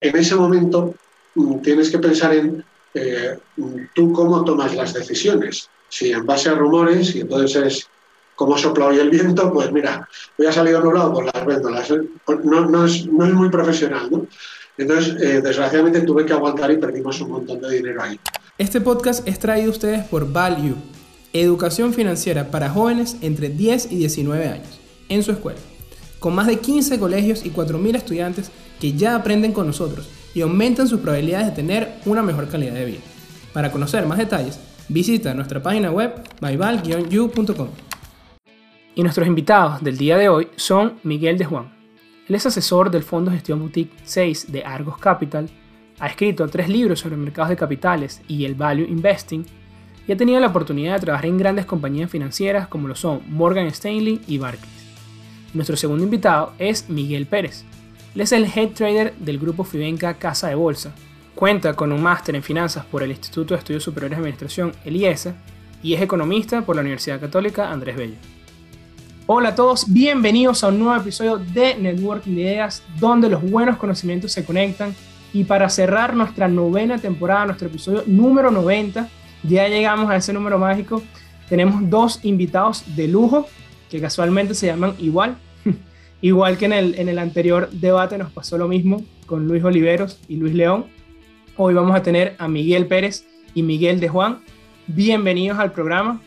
en ese momento mm, tienes que pensar en eh, tú cómo tomas las decisiones. Si en base a rumores, y entonces es como sopla hoy el viento, pues mira, voy a salir nublado, pues las vendo. no, no, es, no, es, muy profesional, ¿no? Entonces, eh, desgraciadamente tuve que aguantar y perdimos un montón de dinero ahí. Este podcast es traído a ustedes por Value, educación financiera para jóvenes entre 10 y 19 años, en su escuela, con más de 15 colegios y 4.000 estudiantes que ya aprenden con nosotros y aumentan sus probabilidades de tener una mejor calidad de vida. Para conocer más detalles, visita nuestra página web myval-you.com. Y nuestros invitados del día de hoy son Miguel de Juan. Él es asesor del Fondo Gestión Boutique 6 de Argos Capital, ha escrito tres libros sobre mercados de capitales y el value investing, y ha tenido la oportunidad de trabajar en grandes compañías financieras como lo son Morgan Stanley y Barclays. Nuestro segundo invitado es Miguel Pérez. Él es el head trader del grupo Fibenca Casa de Bolsa. Cuenta con un máster en finanzas por el Instituto de Estudios Superiores de Administración, el IESA, y es economista por la Universidad Católica Andrés Bello. Hola a todos, bienvenidos a un nuevo episodio de Networking de Ideas, donde los buenos conocimientos se conectan. Y para cerrar nuestra novena temporada, nuestro episodio número 90, ya llegamos a ese número mágico. Tenemos dos invitados de lujo que casualmente se llaman igual. Igual que en el, en el anterior debate nos pasó lo mismo con Luis Oliveros y Luis León. Hoy vamos a tener a Miguel Pérez y Miguel de Juan. Bienvenidos al programa.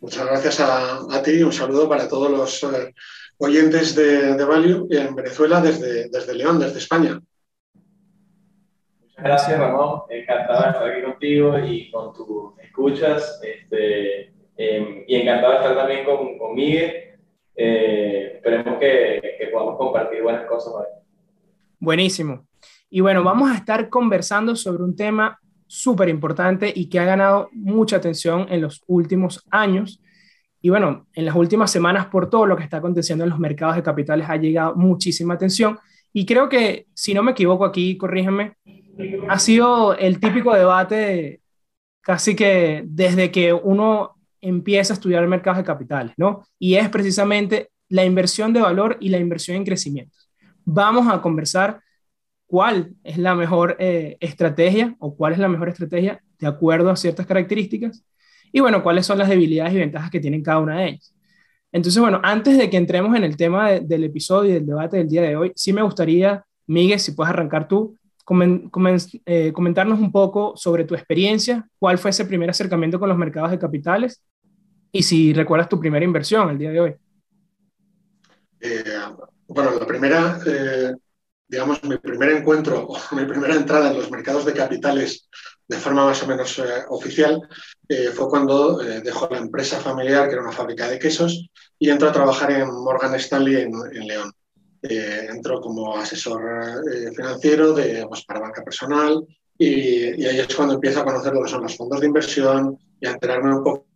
Muchas gracias a, ti y un saludo para todos los eh, oyentes de, de Value en Venezuela desde, desde León, desde España. Muchas gracias, Ramón. Encantado de estar aquí contigo y con tus escuchas. Este, em, y encantado de estar también con, con Miguel. Eh, esperemos que, que podamos compartir buenas cosas hoy. Buenísimo. Y bueno, vamos a estar conversando sobre un tema súper importante y que ha ganado mucha atención en los últimos años. Y bueno, en las últimas semanas, por todo lo que está aconteciendo en los mercados de capitales, ha llegado muchísima atención. Y creo que, si no me equivoco aquí, corrígeme, ha sido el típico debate casi que desde que uno empieza a estudiar mercados de capitales, ¿no? Y es precisamente la inversión de valor y la inversión en crecimiento. Vamos a conversar cuál es la mejor eh, estrategia o cuál es la mejor estrategia de acuerdo a ciertas características y bueno, cuáles son las debilidades y ventajas que tienen cada una de ellas. Entonces, bueno, antes de que entremos en el tema del episodio y del debate del día de hoy, sí me gustaría, Miguel, si puedes arrancar tú, eh, comentarnos un poco sobre tu experiencia, cuál fue ese primer acercamiento con los mercados de capitales y si recuerdas tu primera inversión el día de hoy. Eh, bueno, la primera digamos, mi primer encuentro o mi primera entrada en los mercados de capitales de forma más o menos eh, oficial eh, fue cuando eh, dejó la empresa familiar, que era una fábrica de quesos, y entró a trabajar en Morgan Stanley en, León. entró como asesor financiero de, pues, para banca personal y, y, ahí es cuando empiezo a conocer lo que son los fondos de inversión y a enterarme un poco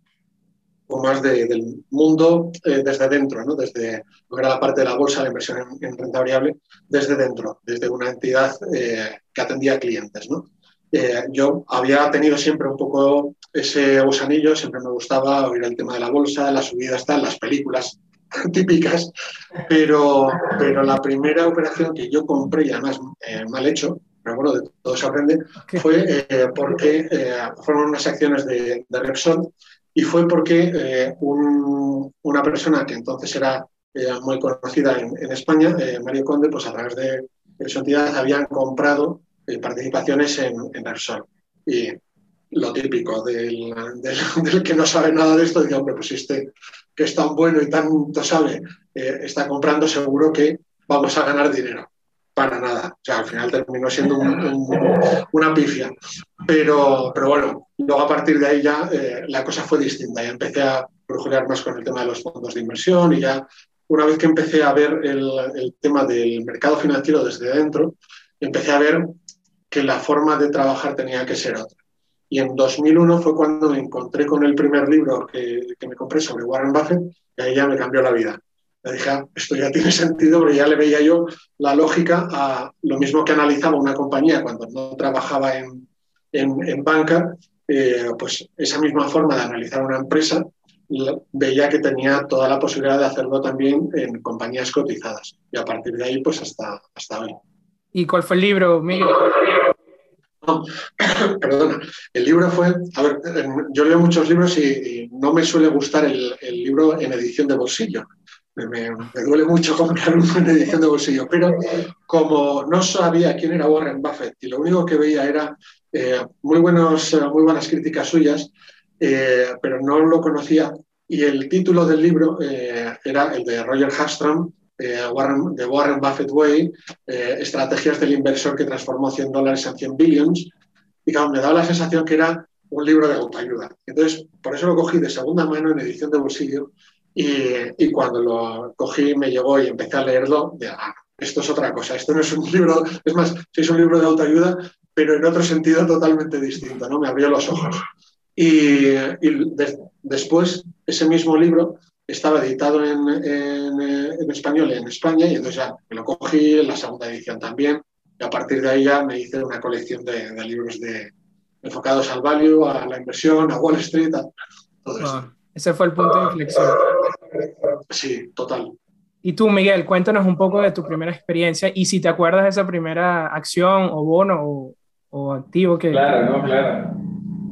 más del mundo eh, desde dentro, ¿no? desde lo que era la parte de la bolsa, la inversión en, renta variable, desde dentro, desde una entidad eh, que atendía a clientes. ¿no? Eh, yo había tenido siempre un poco ese gusanillo, siempre me gustaba oír el tema de la bolsa, las subidas, tal, las películas típicas, pero, pero la primera operación que yo compré, y además mal hecho, pero bueno, de todo se aprende, fue porque fueron unas acciones de, de Repsol y fue porque eh, una persona que entonces era eh, muy conocida en, España, eh, Mario Conde, pues a través de, su entidad habían comprado participaciones en, en. Y lo típico del, del, que no sabe nada de esto, dice, hombre, pues este que es tan bueno y tanto sabe, está comprando, seguro que vamos a ganar dinero para nada. O sea, al final terminó siendo una pifia. Pero, pero bueno, luego a partir de ahí ya eh, la cosa fue distinta. Ya empecé a brujulear más con el tema de los fondos de inversión y ya una vez que empecé a ver el, el tema del mercado financiero desde dentro, empecé a ver que la forma de trabajar tenía que ser otra. Y en 2001 fue cuando me encontré con el primer libro que, que me compré sobre Warren Buffett y ahí ya me cambió la vida. Le dije, ah, esto ya tiene sentido, porque ya le veía yo la lógica a lo mismo que analizaba una compañía cuando no trabajaba en, en, banca, eh, pues esa misma forma de analizar una empresa veía que tenía toda la posibilidad de hacerlo también en compañías cotizadas. Y a partir de ahí, pues hasta, hasta hoy. ¿Y cuál fue el libro, Miguel? perdona, el libro fue, a ver, yo leo muchos libros y, no me suele gustar el, libro en edición de bolsillo. Me, duele mucho comprar en edición de bolsillo, pero como no sabía quién era Warren Buffett y lo único que veía era eh, muy, buenos, muy buenas críticas suyas, eh, pero no lo conocía, y el título del libro eh, era el de Roger Hastrom, eh, Warren, The Warren Buffett Way, eh, Estrategias del inversor que transformó 100 dólares en 100 billions. Y claro, me daba la sensación que era un libro de autoayuda. Entonces, por eso lo cogí de segunda mano en edición de bolsillo. Y, cuando lo cogí, me llegó y empecé a leerlo, de, ah, esto es otra cosa, esto no es un libro, es más, sí es un libro de autoayuda, pero en otro sentido totalmente distinto, ¿no? Me abrió los ojos. Y, después, ese mismo libro estaba editado en, en, español en España y entonces ya me lo cogí en la segunda edición también y a partir de ahí ya me hice una colección de, libros de, enfocados al value, a la inversión, a Wall Street, todo eso. Ah, ese fue el punto de inflexión. Sí, total. Y tú, Miguel, cuéntanos un poco de tu primera experiencia y si te acuerdas de esa primera acción o bono o, o activo que... Claro, no, claro.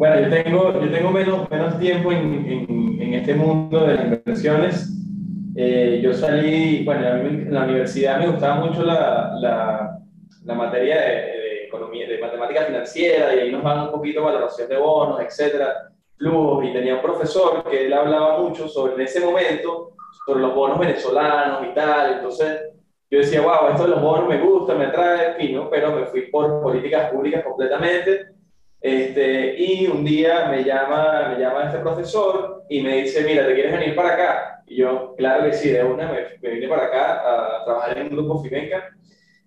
Bueno, yo tengo, yo tengo menos, menos tiempo en, en, este mundo de las inversiones. Eh, yo salí, bueno, en la universidad me gustaba mucho la, la, la materia de, economía, de matemática financiera, y ahí nos van un poquito valoración de bonos, etcétera, y tenía un profesor que él hablaba mucho sobre, en ese momento, sobre los bonos venezolanos y tal, entonces yo decía, wow, esto de los bonos me gusta, me atrae, en fin, pero me fui por políticas públicas completamente, este, y un día me llama, me llama este profesor y me dice, mira, ¿te quieres venir para acá? Y yo, claro que sí, de una me, vine para acá a trabajar en un grupo Fimenca.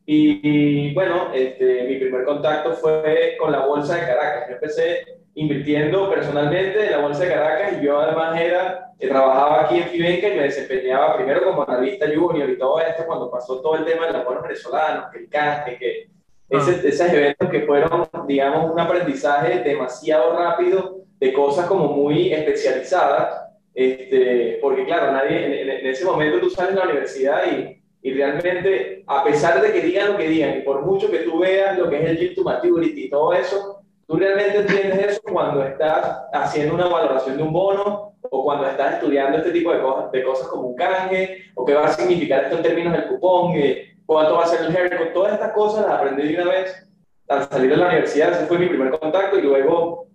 Y, bueno, este, mi primer contacto fue con la Bolsa de Caracas. Yo empecé invirtiendo personalmente en la Bolsa de Caracas y yo además era, que trabajaba aquí en Fimenca y me desempeñaba primero como analista junior y todo esto cuando pasó todo el tema de los bonos venezolanos, que el canje, que ese, ah. esos eventos que fueron, digamos, un aprendizaje demasiado rápido de cosas como muy especializadas, este, porque claro, nadie, en, ese momento tú sales de la universidad y, y, realmente, a pesar de que digan lo que digan, y por mucho que tú veas lo que es el Yield to Maturity y todo eso, tú realmente entiendes eso cuando estás haciendo una valoración de un bono o cuando estás estudiando este tipo de cosas, de cosas como un canje, o qué va a significar esto en términos del cupón, eh, cuánto va a ser el haircut, todas estas cosas las aprendí de una vez. Al salir de la universidad, ese fue mi primer contacto y luego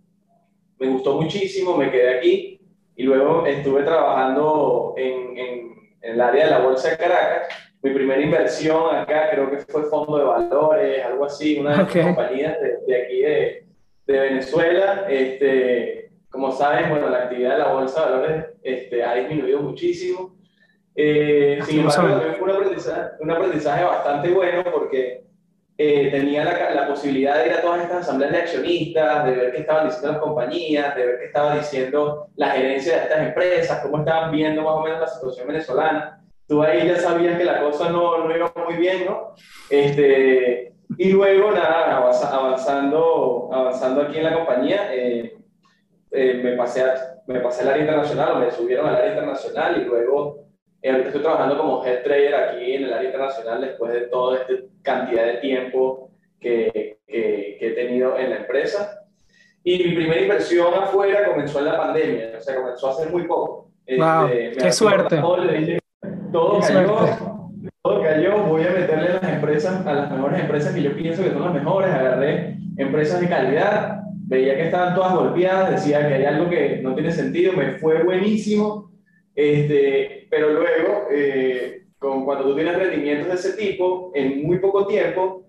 me gustó muchísimo, me quedé aquí y luego estuve trabajando en, en, el área de la Bolsa de Caracas. Mi primera inversión acá creo que fue Fondo de Valores, algo así, una de las compañías de, aquí de, de, Venezuela. Este, como saben, bueno, la actividad de la Bolsa de Valores este, ha disminuido muchísimo eh, sin embargo, fue un aprendizaje, un aprendizaje bastante bueno porque eh, tenía la, la, posibilidad de ir a todas estas asambleas de accionistas, de ver qué estaban diciendo las compañías, de ver qué estaba diciendo la gerencia de estas empresas, cómo estaban viendo más o menos la situación venezolana. Tú ahí ya sabías que la cosa no, no iba muy bien, ¿no? Este, y luego, nada, avanzando, avanzando aquí en la compañía, eh, eh, me, pasé me pasé al área internacional, me subieron al área internacional y luego eh, ahorita estoy trabajando como head trader aquí en el área internacional después de toda esta cantidad de tiempo que, que, he tenido en la empresa. Y mi primera inversión afuera comenzó en la pandemia, o sea, comenzó hace muy poco. Wow, este, ¡Qué suerte! Todo, cayó, todo cayó, voy a meterle a las empresas, a las mejores empresas que yo pienso que son las mejores. Agarré empresas de calidad, veía que estaban todas golpeadas, decía que hay algo que no tiene sentido, me fue buenísimo este, pero luego, eh, con, cuando tú tienes rendimientos de ese tipo, en muy poco tiempo,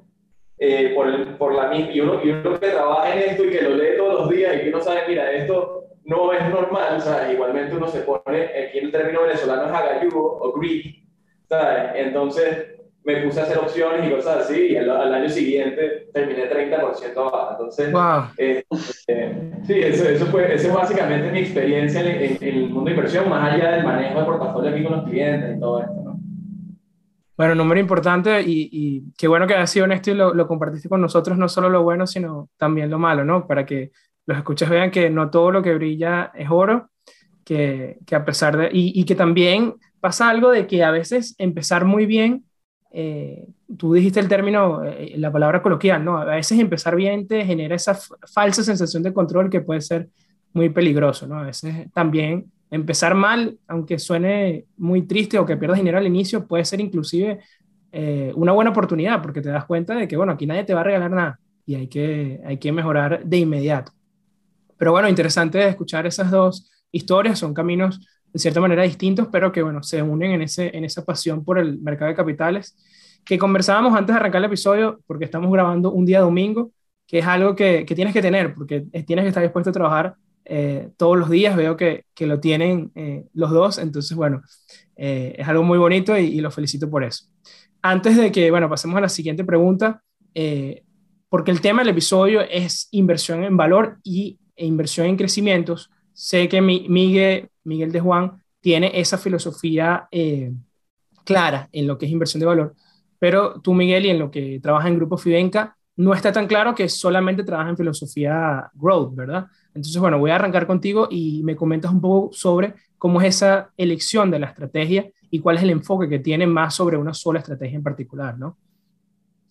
eh, por, por la y uno, y uno que trabaja en esto y que lo lee todos los días y que uno sabe, mira, esto no es normal, o sea, igualmente uno se pone, aquí el término venezolano es agallugo o greedy, ¿sabes? Entonces, me puse a hacer opciones y cosas así, y al, año siguiente terminé 30% abajo. Entonces, eh, eh, sí, eso, eso, fue, eso es básicamente mi experiencia en, el mundo de inversión, más allá del manejo de portafolio aquí con los clientes y todo esto. ¿no? Bueno, número importante y, y, qué bueno que has sido honesto y lo, lo, compartiste con nosotros, no solo lo bueno, sino también lo malo, ¿no? Para que los escuchas vean que no todo lo que brilla es oro, que, que a pesar de... Y, y que también pasa algo de que a veces empezar muy bien eh, tú dijiste el término, eh, la palabra coloquial, ¿no? A veces empezar bien te genera esa falsa sensación de control que puede ser muy peligroso, ¿no? A veces también empezar mal, aunque suene muy triste o que pierdas dinero al inicio, puede ser inclusive eh, una buena oportunidad porque te das cuenta de que, bueno, aquí nadie te va a regalar nada y hay que, hay que mejorar de inmediato. Pero bueno, interesante escuchar esas dos historias, son caminos de cierta manera distintos, pero que bueno, se unen en, ese, en esa pasión por el mercado de capitales, que conversábamos antes de arrancar el episodio, porque estamos grabando un día domingo, que es algo que, que tienes que tener, porque tienes que estar dispuesto a trabajar eh, todos los días, veo que, que lo tienen eh, los dos, entonces bueno, eh, es algo muy bonito y, y, felicito por eso. Antes de que, bueno, pasemos a la siguiente pregunta, porque el tema del episodio es inversión en valor y e inversión en crecimientos, sé que Miguel, Miguel de Juan tiene esa filosofía eh, clara en lo que es inversión de valor, pero tú, Miguel, y en lo que trabaja en Grupo Fidenca, no está tan claro que solamente trabaja en filosofía growth, ¿verdad? Entonces, bueno, voy a arrancar contigo y me comentas un poco sobre cómo es esa elección de la estrategia y cuál es el enfoque que tiene más sobre una sola estrategia en particular, ¿no?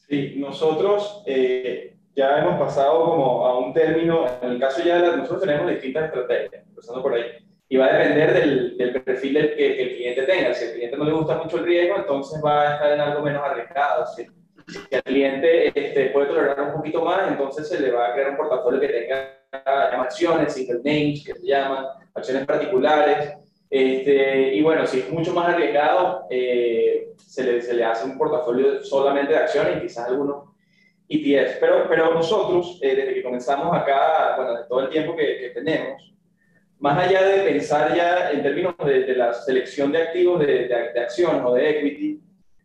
Sí, nosotros eh, ya hemos pasado como a un término, en el caso ya de nosotros tenemos distintas estrategias, empezando por ahí, y va a depender del, del perfil del, que, el cliente tenga. Si al cliente no le gusta mucho el riesgo, entonces va a estar en algo menos arriesgado. Si, si al cliente este, puede tolerar un poquito más, entonces se le va a crear un portafolio que tenga acciones, single names, que se llaman, acciones particulares. Este, y bueno, si es mucho más arriesgado, eh, se, le, se le hace un portafolio solamente de acciones y quizás algunos ETFs. Pero, pero nosotros, eh, desde que comenzamos acá, bueno, de todo el tiempo que, que, tenemos, más allá de pensar ya en términos de, de la selección de activos de, de, de, acción o de equity,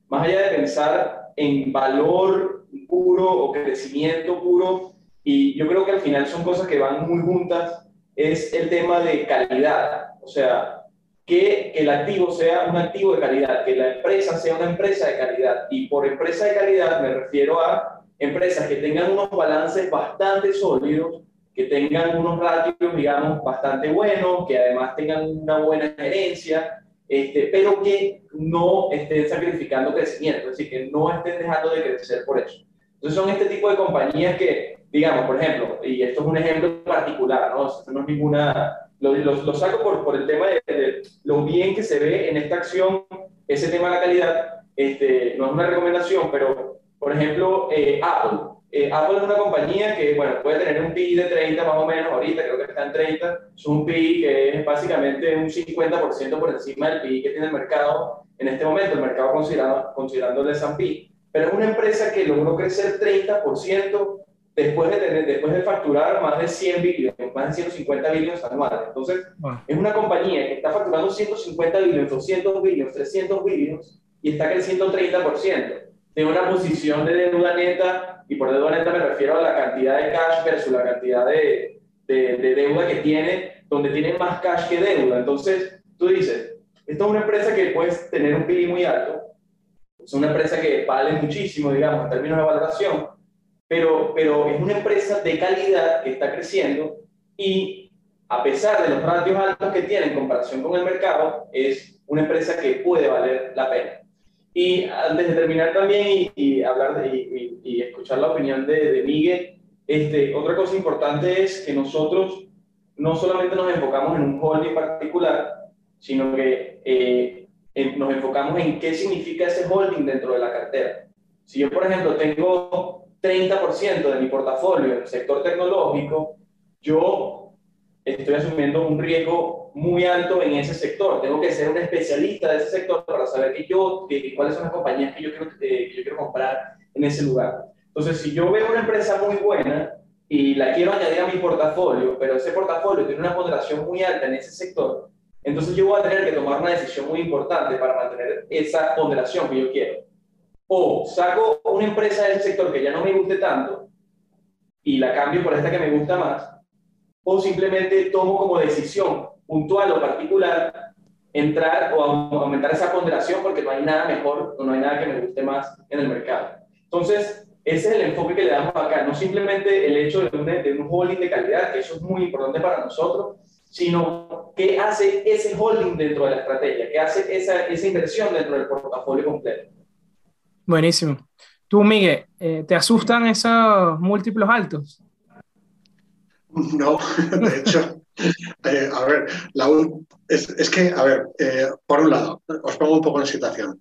más allá de pensar en valor puro o crecimiento puro, y yo creo que al final son cosas que van muy juntas, es el tema de calidad. O sea, que el activo sea un activo de calidad, que la empresa sea una empresa de calidad. Y por empresa de calidad me refiero a empresas que tengan unos balances bastante sólidos, que tengan unos ratios, digamos, bastante buenos, que además tengan una buena gerencia, este, pero que no estén sacrificando crecimiento, es decir, que no estén dejando de crecer por eso. Entonces son este tipo de compañías que, digamos, por ejemplo, y esto es un ejemplo particular, ¿no? Esto no es ninguna... Lo, lo, saco por, por, el tema de, de, lo bien que se ve en esta acción, ese tema de la calidad, este, no es una recomendación, pero por ejemplo, eh, Apple. Eh, Apple es una compañía que, bueno, puede tener un PI de 30 más o menos, ahorita creo que está en 30, es un PI que es básicamente un 50% por encima del PI que tiene el mercado en este momento, el mercado considerando, considerando el S&P. Pero es una empresa que logró crecer 30% después de, tener, después de facturar más de 100 billones, más de 150 billones anuales. Entonces, es una compañía que está facturando 150 billones, 200 billones, 300 billones y está creciendo 30% de una posición de deuda neta, y por deuda neta me refiero a la cantidad de cash versus la cantidad de, de, de deuda que tiene, donde tiene más cash que deuda. Entonces, tú dices, esta es una empresa que puede tener un PIB muy alto, es una empresa que vale muchísimo, digamos, en términos de valoración, pero, pero es una empresa de calidad que está creciendo y a pesar de los ratios altos que tiene en comparación con el mercado, es una empresa que puede valer la pena. Y antes de terminar también y, y hablar de, y, y, escuchar la opinión de, de, Miguel, este, otra cosa importante es que nosotros no solamente nos enfocamos en un holding particular, sino que eh, en, nos enfocamos en qué significa ese holding dentro de la cartera. Si yo, por ejemplo, tengo 30% de mi portafolio en el sector tecnológico, yo estoy asumiendo un riesgo muy alto en ese sector. Tengo que ser un especialista de ese sector para saber que yo, que, cuáles son las compañías que yo, quiero, eh, que yo quiero comprar en ese lugar. Entonces, si yo veo una empresa muy buena y la quiero añadir a mi portafolio, pero ese portafolio tiene una ponderación muy alta en ese sector, entonces yo voy a tener que tomar una decisión muy importante para mantener esa ponderación que yo quiero. O saco una empresa de ese sector que ya no me guste tanto y la cambio por esta que me gusta más, o simplemente tomo como decisión puntual o particular entrar o aumentar esa ponderación porque no hay nada mejor o no hay nada que me guste más en el mercado. Entonces, ese es el enfoque que le damos acá, no simplemente el hecho de un, de un holding de calidad, que eso es muy importante para nosotros, sino qué hace ese holding dentro de la estrategia, qué hace esa, esa inversión dentro del portafolio completo. Buenísimo. Tú, Miguel, eh, ¿te asustan esos múltiplos altos? No, de hecho, eh, a ver, es, que, a ver, eh, por un lado, os pongo un poco en situación.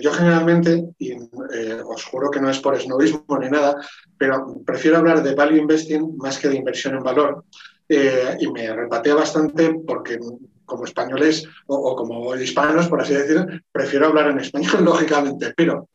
yo generalmente, y os juro que no es por snobismo ni nada, pero prefiero hablar de value investing más que de inversión en valor. y me repatea bastante porque como españoles o, como hispanos, por así decirlo, prefiero hablar en español, lógicamente. Pero,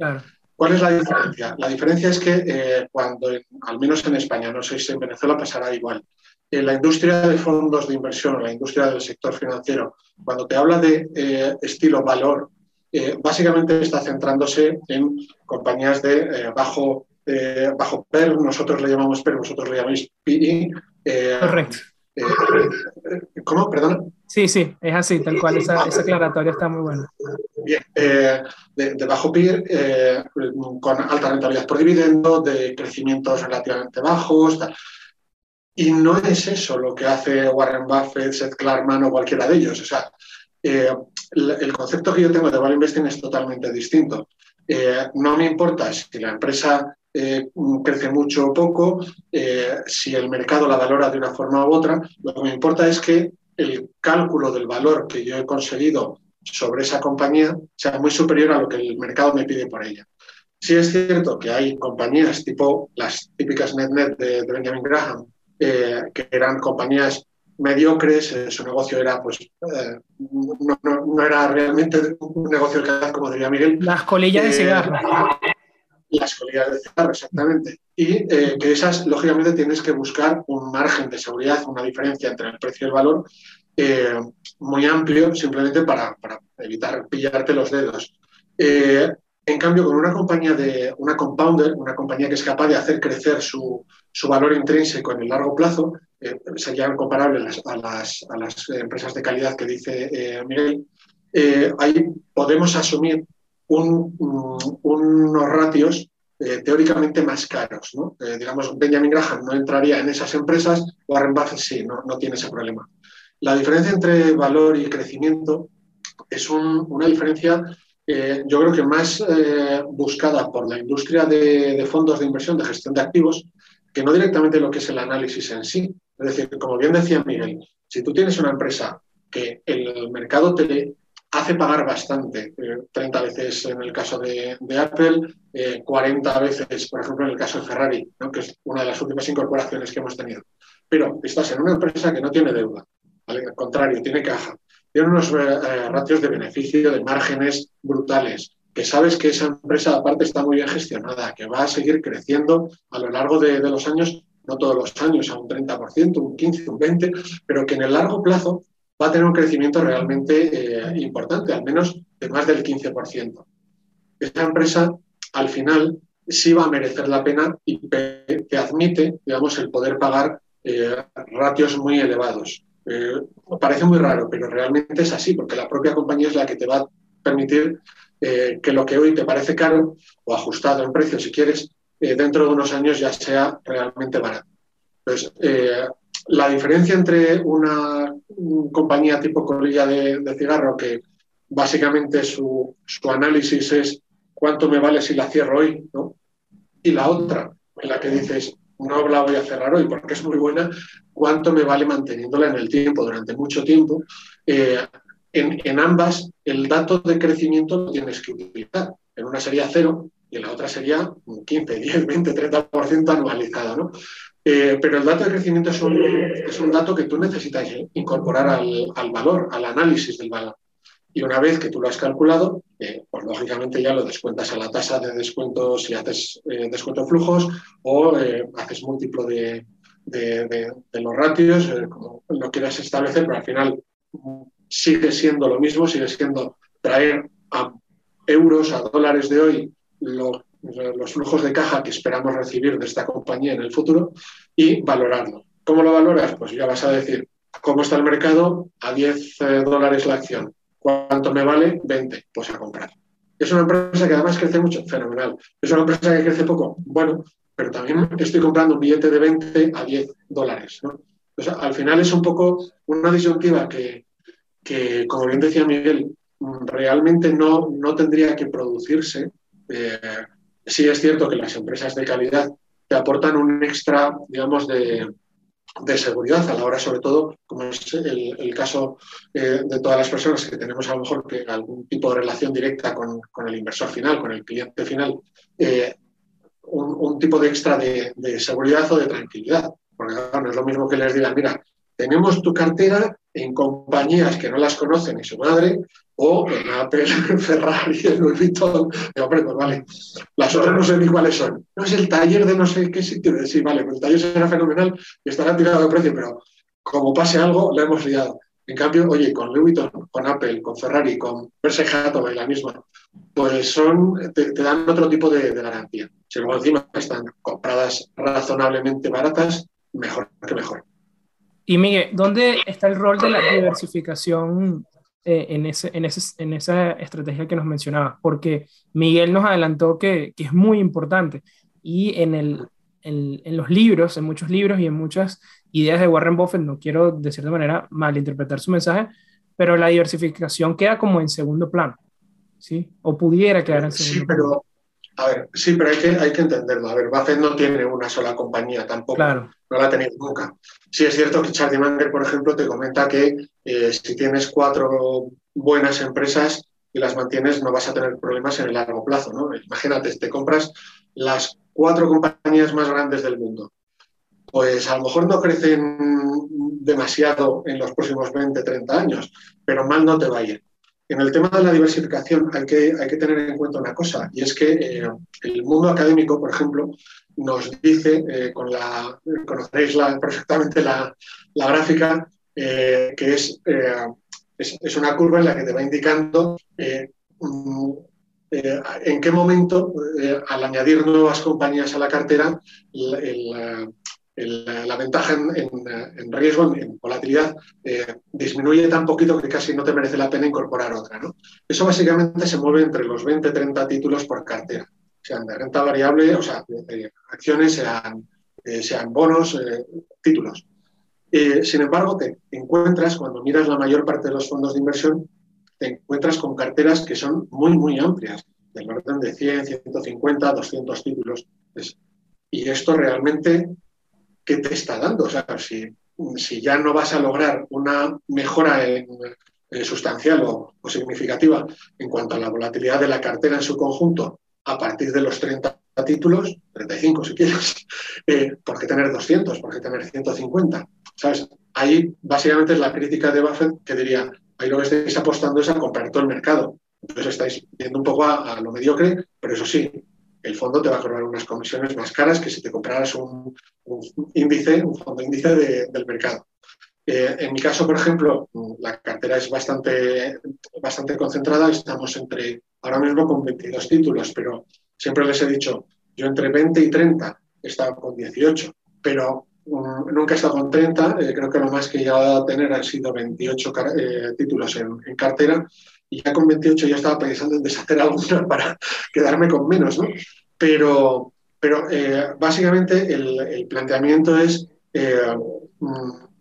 ¿cuál es la diferencia? La diferencia es que eh, cuando, al menos en España, no sé si en Venezuela pasará igual, en la industria de fondos de inversión o la industria del sector financiero, cuando te habla de eh, estilo valor, eh, básicamente está centrándose en compañías de bajo, bajo PER, nosotros le llamamos PER, vosotros le llamáis PI. Correcto. ¿Cómo? Perdón. Sí, sí, es así, tal cual, esa, esa aclaratoria está muy buena. Bien, eh, de, bajo PIR, eh, con alta rentabilidad por dividendo, de crecimientos relativamente bajos. Y no es eso lo que hace Warren Buffett, Seth Klarman o cualquiera de ellos. O sea, eh, el, concepto que yo tengo de value investing es totalmente distinto. no me importa si la empresa crece mucho o poco, si el mercado la valora de una forma u otra, lo que me importa es que el cálculo del valor que yo he conseguido sobre esa compañía sea muy superior a lo que el mercado me pide por ella. Sí es cierto que hay compañías tipo las típicas NetNet de, Benjamin Graham, eh, que eran compañías mediocres, eh, su negocio era, pues, eh, no, era realmente un negocio de como diría Miguel. Las colillas de cigarro. Las colillas de cigarro, exactamente. Y que esas, lógicamente, tienes que buscar un margen de seguridad, una diferencia entre el precio y el valor, muy amplio simplemente para, evitar pillarte los dedos. Eh, en cambio, con una compañía de una compounder, una compañía que es capaz de hacer crecer su, valor intrínseco en el largo plazo, eh, serían comparables a las, empresas de calidad que dice Miguel, ahí podemos asumir unos ratios teóricamente más caros. digamos, Benjamin Graham no entraría en esas empresas, Warren Buffett sí, no, no tiene ese problema. La diferencia entre valor y crecimiento es una diferencia, eh, yo creo que más eh, buscada por la industria de, fondos de inversión, de gestión de activos, que no directamente lo que es el análisis en sí. Es decir, como bien decía Miguel, si tú tienes una empresa que el mercado te hace pagar bastante, 30 eh, veces en el caso de, Apple, 40 veces, por ejemplo, en el caso de Ferrari, que es una de las últimas incorporaciones que hemos tenido. Pero estás en una empresa que no tiene deuda, al contrario, tiene caja. Tiene unos eh, ratios de beneficio, de márgenes brutales, que sabes que esa empresa aparte está muy bien gestionada, que va a seguir creciendo a lo largo de, los años, no todos los años, a un 30%, un 15%, un 20%, pero que en el largo plazo va a tener un crecimiento realmente eh, importante, al menos de más del 15%. Esa empresa, al final, sí va a merecer la pena y te admite, digamos, el poder pagar eh, ratios muy elevados. Eh, parece muy raro, pero realmente es así, porque la propia compañía es la que te va a permitir eh, que lo que hoy te parece caro o ajustado en precio, si quieres, eh, dentro de unos años ya sea realmente barato. Entonces, la diferencia entre una, compañía tipo colilla de, cigarro, que básicamente su, su, análisis es cuánto me vale si la cierro hoy, ¿no? y la otra, en la que dices, no la voy a cerrar hoy porque es muy buena, cuánto me vale manteniéndola en el tiempo durante mucho tiempo. Eh, en, ambas, el dato de crecimiento lo tienes que utilizar. En una sería cero y en la otra sería un 15, 10, 20, 30% anualizado. ¿no? Eh, pero el dato de crecimiento es un, es un dato que tú necesitas incorporar al, al valor, al análisis del valor. Y una vez que tú lo has calculado, eh, pues lógicamente ya lo descuentas a la tasa de descuento si haces eh, descuento flujos o eh, haces múltiplo de, los ratios, como lo quieras establecer, pero al final sigue siendo lo mismo, sigue siendo traer a euros, a dólares de hoy los flujos de caja que esperamos recibir de esta compañía en el futuro y valorarlo. ¿Cómo lo valoras? Pues ya vas a decir, ¿cómo está el mercado? A 10 dólares la acción ¿Cuánto me vale? 20, pues a comprar. Es una empresa que además crece mucho, fenomenal. Es una empresa que crece poco, bueno, pero también estoy comprando un billete de 20 a 10 dólares. al final es un poco una disyuntiva que, como bien decía Miguel, realmente no, no tendría que producirse sí es cierto que las empresas de calidad te aportan un extra, digamos, de, de seguridad a la hora, sobre todo, como es el, caso eh, de todas las personas que tenemos a lo mejor algún tipo de relación directa con, el inversor final, con el cliente final, eh, un, tipo de extra de, seguridad o de tranquilidad. Porque no es lo mismo que les digan, mira, tenemos tu cartera en compañías que no las conocen ni su madre, o en Apple, Ferrari, en Louis Vuitton. hombre, pues vale, las otras no sé ni cuáles son. No es el taller de no sé qué sitio. Sí, vale, pues el taller será fenomenal y estará tirado de precio, pero como pase algo, lo hemos liado. En cambio, oye, con Louis con Apple, con Ferrari, con Verse y la misma, pues son, te, dan otro tipo de, de, garantía. Si luego encima están compradas razonablemente baratas, mejor que mejor. Y Miguel, ¿dónde está el rol de la diversificación eh, en, ese, en, ese, en, esa estrategia que nos mencionaba? Porque Miguel nos adelantó que, que es muy importante y en, el, en, en, los libros, en muchos libros y en muchas ideas de Warren Buffett, no quiero de cierta manera malinterpretar su mensaje, pero la diversificación queda como en segundo plano, ¿sí? O pudiera quedar en segundo sí, pero, A ver, sí, pero hay que, hay que entenderlo. A ver, Buffett no tiene una sola compañía tampoco. Claro no la ha tenido nunca. Sí es cierto que Charlie Munger, por ejemplo, te comenta que eh, si tienes cuatro buenas empresas y las mantienes, no vas a tener problemas en el largo plazo. ¿no? Imagínate, te compras las cuatro compañías más grandes del mundo. Pues a lo mejor no crecen demasiado en los próximos 20, 30 años, pero mal no te va a ir. En el tema de la diversificación hay que, hay que tener en cuenta una cosa, y es que eh, el mundo académico, por ejemplo, nos dice, eh, con la, conoceréis perfectamente la, gráfica, eh, que eh, es, es, una curva en la que te va indicando mm, en qué momento, al añadir nuevas compañías a la cartera, la ventaja en, riesgo, en, volatilidad, disminuye tan poquito que casi no te merece la pena incorporar otra. ¿no? Eso básicamente se mueve entre los 20-30 títulos por cartera sean de renta variable, o sea, acciones, sean, eh, bonos, eh, títulos. Eh, sin embargo, te encuentras, cuando miras la mayor parte de los fondos de inversión, te encuentras con carteras que son muy, muy amplias, del orden de 100, 150, 200 títulos. y esto realmente, ¿qué te está dando? O sea, si, ya no vas a lograr una mejora sustancial o, o significativa en cuanto a la volatilidad de la cartera en su conjunto a partir de los 30 títulos, 35 si quieres, eh, ¿por qué tener 200? ¿Por qué tener 150? ¿Sabes? Ahí básicamente es la crítica de Buffett que diría, ahí lo que estáis apostando es a comprar todo el mercado. Entonces estáis yendo un poco a, lo mediocre, pero eso sí, el fondo te va a cobrar unas comisiones más caras que si te compraras un, índice, un fondo índice del mercado. Eh, en mi caso, por ejemplo, la cartera es bastante, bastante concentrada. Estamos entre, ahora mismo con 22 títulos, pero siempre les he dicho, yo entre 20 y 30 he estado con 18, pero mm, nunca he estado con 30. Eh, creo que lo más que he llegado a tener han sido 28 eh, títulos en, cartera. Y ya con 28 ya estaba pensando en deshacer alguna para quedarme con menos, ¿no? Pero, pero básicamente el, planteamiento es... Mm,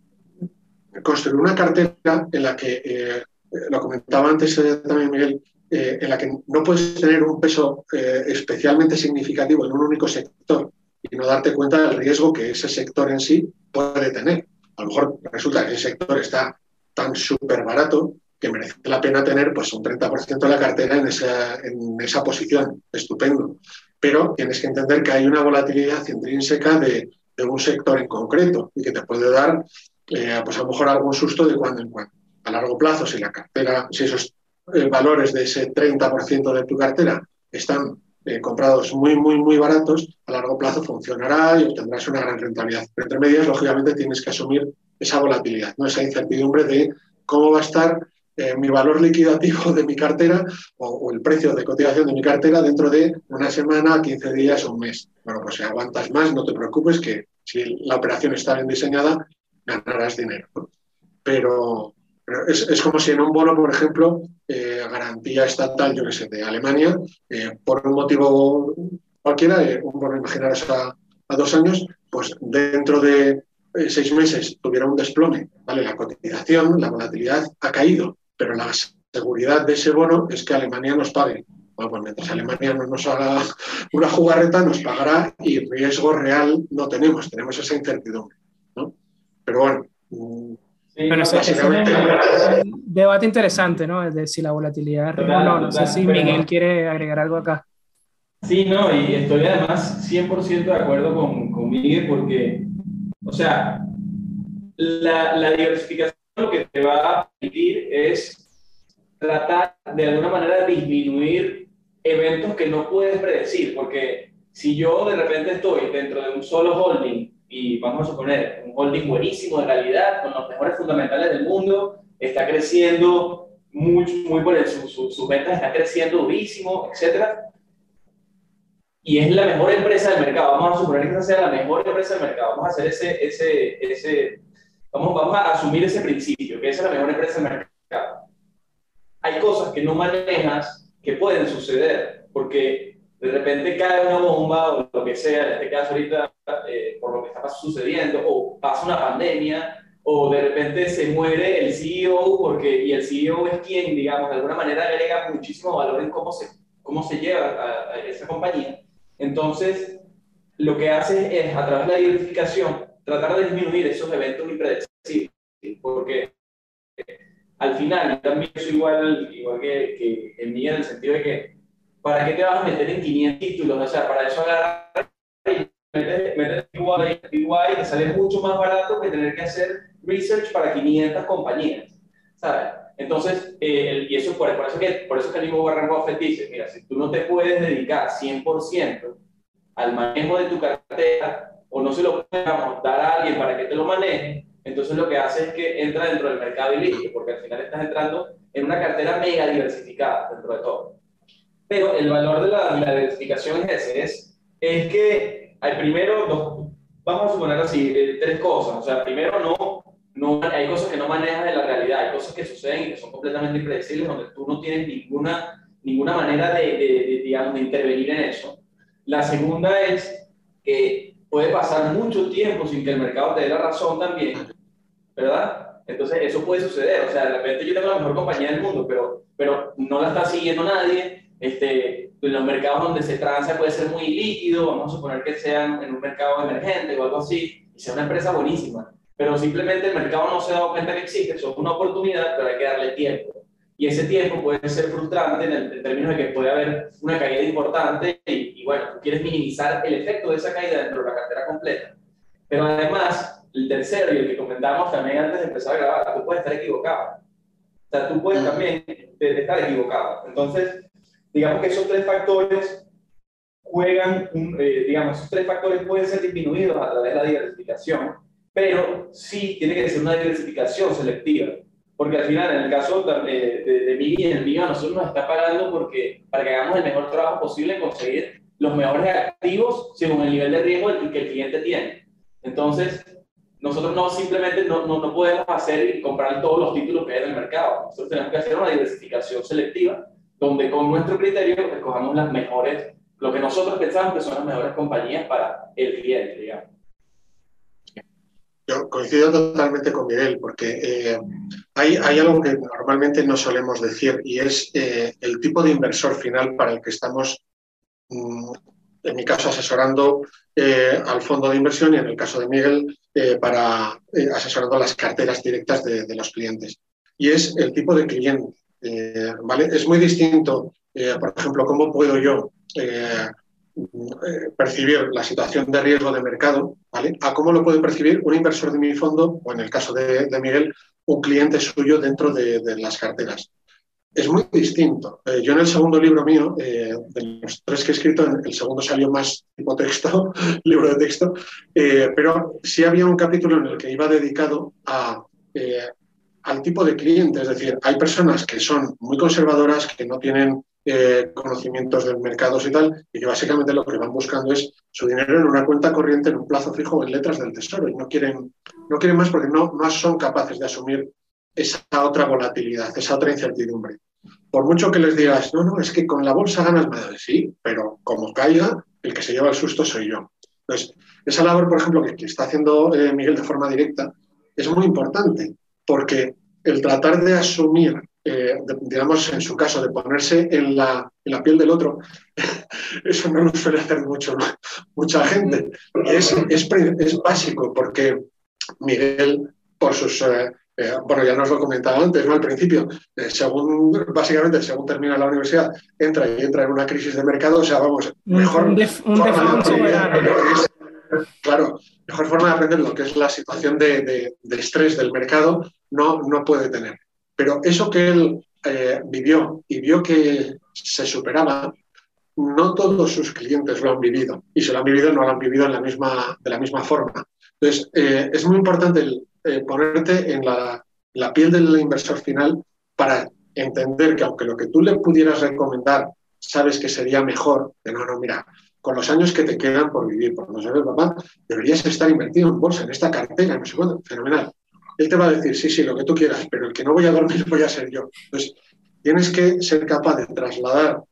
construir una cartera en la que, eh, lo comentaba antes eh, también Miguel, eh, en la que no puedes tener un peso especialmente significativo en un único sector y no darte cuenta del riesgo que ese sector en sí puede tener. A lo mejor resulta que ese sector está tan súper barato que merece la pena tener pues, un 30% de la cartera en esa, en esa posición. Estupendo. Pero tienes que entender que hay una volatilidad intrínseca de, de un sector en concreto y que te puede dar eh, pues a lo mejor algún susto de cuando en cuando. A largo plazo, si la cartera, si esos eh, valores de ese 30% de tu cartera están eh, comprados muy, muy, muy baratos, a largo plazo funcionará y obtendrás una gran rentabilidad. Pero entre medias, lógicamente, tienes que asumir esa volatilidad, ¿no? esa incertidumbre de cómo va a estar mi valor liquidativo de mi cartera o, el precio de cotización de mi cartera dentro de una semana, 15 días o un mes. Bueno, pues si aguantas más, no te preocupes que si la operación está bien diseñada, ganarás dinero. Pero, es, como si en un bono, por ejemplo, eh, garantía estatal, yo que sé, de Alemania, eh, por un motivo cualquiera, eh, un bono, imaginaros a, a, dos años, pues dentro de seis meses tuviera un desplome, ¿vale? La cotización, la volatilidad ha caído, pero la seguridad de ese bono es que Alemania nos pague Bueno, pues mientras Alemania no nos haga una jugarreta, nos pagará y riesgo real no tenemos, tenemos esa incertidumbre. ¿no? Pero bueno. Ese, es un debate interesante, ¿no? De si la volatilidad es no. No sé si Miguel quiere agregar algo acá. Sí, no, y estoy además 100% de acuerdo con, con Miguel porque, o sea, la, la diversificación lo que te va a permitir es tratar de alguna manera de disminuir eventos que no puedes predecir, porque si yo de repente estoy dentro de un solo holding y vamos a suponer un holding buenísimo de calidad, con los mejores fundamentales del mundo, está creciendo muy, muy por el, su, su, su venta está creciendo durísimo, etcétera, y es la mejor empresa del mercado, vamos a suponer que esa sea la mejor empresa del mercado, vamos a hacer ese, ese, ese vamos, vamos a asumir ese principio, que esa es la mejor empresa del mercado. Hay cosas que no manejas que pueden suceder, porque de repente cae una bomba o lo que sea, en este caso ahorita, eh, por lo que está sucediendo, o pasa una pandemia, o de repente se muere el CEO, porque, y el CEO es quien, digamos, de alguna manera agrega muchísimo valor en cómo se, cómo se lleva a, a esa compañía. Entonces, lo que hace es, a través de la diversificación, tratar de disminuir esos eventos impredecibles, porque al final, también soy igual, igual que, que en en el sentido de que, ¿para qué te vas a meter en 500 títulos? O sea, para eso agarrar y meter te sale mucho más barato que tener que hacer research para 500 compañías, ¿sabes? Entonces, eh, y eso por, por, eso que, por eso que el mismo Warren Buffett dice, mira, si tú no te puedes dedicar 100% al manejo de tu cartera o no se lo podemos dar a alguien para que te lo maneje, entonces lo que hace es que entra dentro del mercado y porque al final estás entrando en una cartera mega diversificada dentro de todo. Pero el valor de la, diversificación es ese, es, es que hay primero, dos, vamos a suponer así, eh, tres cosas. O sea, primero no, no, hay cosas que no manejas de la realidad, hay cosas que suceden y que son completamente impredecibles, donde tú no tienes ninguna, ninguna manera de, de, digamos, de intervenir en eso. La segunda es que puede pasar mucho tiempo sin que el mercado te dé la razón también, ¿verdad? Entonces, eso puede suceder. O sea, de repente yo tengo la mejor compañía del mundo, pero, pero no la está siguiendo nadie. Este, en los mercados donde se transa puede ser muy líquido, vamos a suponer que sean en un mercado emergente o algo así, y sea una empresa buenísima. Pero simplemente el mercado no se dado cuenta que existe, eso es una oportunidad, pero hay que darle tiempo. Y ese tiempo puede ser frustrante en, el, en términos de que puede haber una caída importante y, y bueno, tú quieres minimizar el efecto de esa caída dentro de la cartera completa. Pero además, el tercero y el que comentábamos también antes de empezar a grabar, tú puedes estar equivocado. O sea, tú puedes también estar equivocado. Entonces, digamos que esos tres factores juegan, eh, digamos, esos tres factores pueden ser disminuidos a través de la diversificación, pero sí tiene que ser una diversificación selectiva. Porque al final, en el caso de, de, de mí y en el mío, nosotros nos está pagando porque, para que hagamos el mejor trabajo posible en conseguir los mejores activos según el nivel de riesgo que el cliente tiene. Entonces, nosotros no simplemente no, no, no, podemos hacer y comprar todos los títulos que hay en el mercado. Nosotros tenemos que hacer una diversificación selectiva donde con nuestro criterio escojamos las mejores, lo que nosotros pensamos que son las mejores compañías para el cliente, digamos. Yo coincido totalmente con Miguel, porque eh, hay, hay, algo que normalmente no solemos decir y es eh, el tipo de inversor final para el que estamos, mm, en mi caso, asesorando eh, al fondo de inversión y en el caso de Miguel, eh, para eh, asesorando las carteras directas de, de, los clientes. Y es el tipo de cliente. ¿Vale? Es muy distinto, por ejemplo, cómo puedo yo eh, percibir la situación de riesgo de mercado, ¿vale? A cómo lo puede percibir un inversor de mi fondo, o en el caso de, de Miguel, un cliente suyo dentro de, de, las carteras. Es muy distinto. Eh, yo en el segundo libro mío, eh, de los tres que he escrito, el segundo salió más tipo texto, libro de texto, eh, pero sí había un capítulo en el que iba dedicado a eh, al tipo de cliente, es decir, hay personas que son muy conservadoras, que no tienen eh, conocimientos del mercado y tal, y que básicamente lo que van buscando es su dinero en una cuenta corriente en un plazo fijo en letras del tesoro y no quieren, no quieren más porque no, no son capaces de asumir esa otra volatilidad, esa otra incertidumbre. Por mucho que les digas, no, no, es que con la bolsa ganas más, sí, pero como caiga, el que se lleva el susto soy yo. Entonces, esa labor, por ejemplo, que, está haciendo eh, Miguel de forma directa, es muy importante, porque el tratar de asumir digamos, en su caso, de ponerse en la, en la piel del otro, eso no lo suele hacer mucho, mucha gente. Es, es, es, básico porque Miguel, por sus eh, bueno, ya nos lo comentaba antes, ¿no? Al principio, eh, según, básicamente, según termina la universidad, entra y entra en una crisis de mercado, o sea, vamos, mejor un, forma de claro, mejor forma de aprender lo que es la situación de, estrés del mercado, no, no puede tener. Pero eso que él eh, vivió y vio que se superaba, no todos sus clientes lo han vivido. Y si lo han vivido, no lo han vivido en la misma, de la misma forma. Entonces, es muy importante eh, ponerte en la, piel del inversor final para entender que aunque lo que tú le pudieras recomendar sabes que sería mejor, de no, no, mira, con los años que te quedan por vivir, por no saber, papá, deberías estar invertido en bolsa, en esta cartera, no sé cuándo, fenomenal. Él te va a decir, sí, sí, lo que tú quieras, pero el que no voy a dormir voy a ser yo. Entonces, tienes que ser capaz de trasladar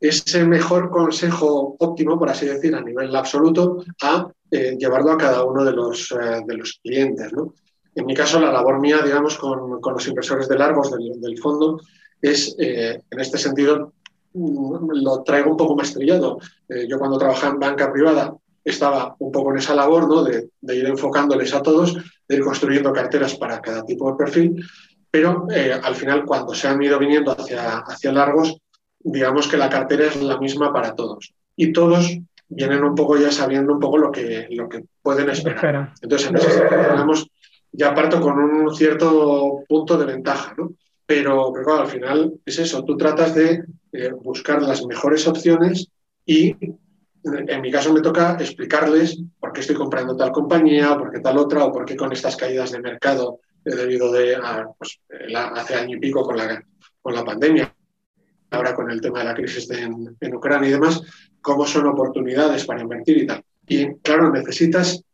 ese mejor consejo óptimo, por así decir, a nivel absoluto, a eh, llevarlo a cada uno de los, eh, de los clientes. ¿no? En mi caso, la labor mía, digamos, con, los inversores de largos del, fondo es, eh, en este sentido, lo traigo un poco más trillado. Eh, yo cuando trabajaba en banca privada estaba un poco en esa labor ¿no? de, ir enfocándoles a todos, de ir construyendo carteras para cada tipo de perfil, pero eh, al final cuando se han ido viniendo hacia, hacia largos, digamos que la cartera es la misma para todos. Y todos vienen un poco ya sabiendo un poco lo que, lo que pueden esperar. Entonces, en ese sentido, digamos, ya parto con un cierto punto de ventaja, ¿no? Pero, pero al final es eso, tú tratas de eh, buscar las mejores opciones y en mi caso me toca explicarles por qué estoy comprando tal compañía, por qué tal otra, o por qué con estas caídas de mercado debido de pues, hace año y pico con la, con la pandemia, ahora con el tema de la crisis en, en Ucrania y demás, cómo son oportunidades para invertir y tal. Y claro, necesitas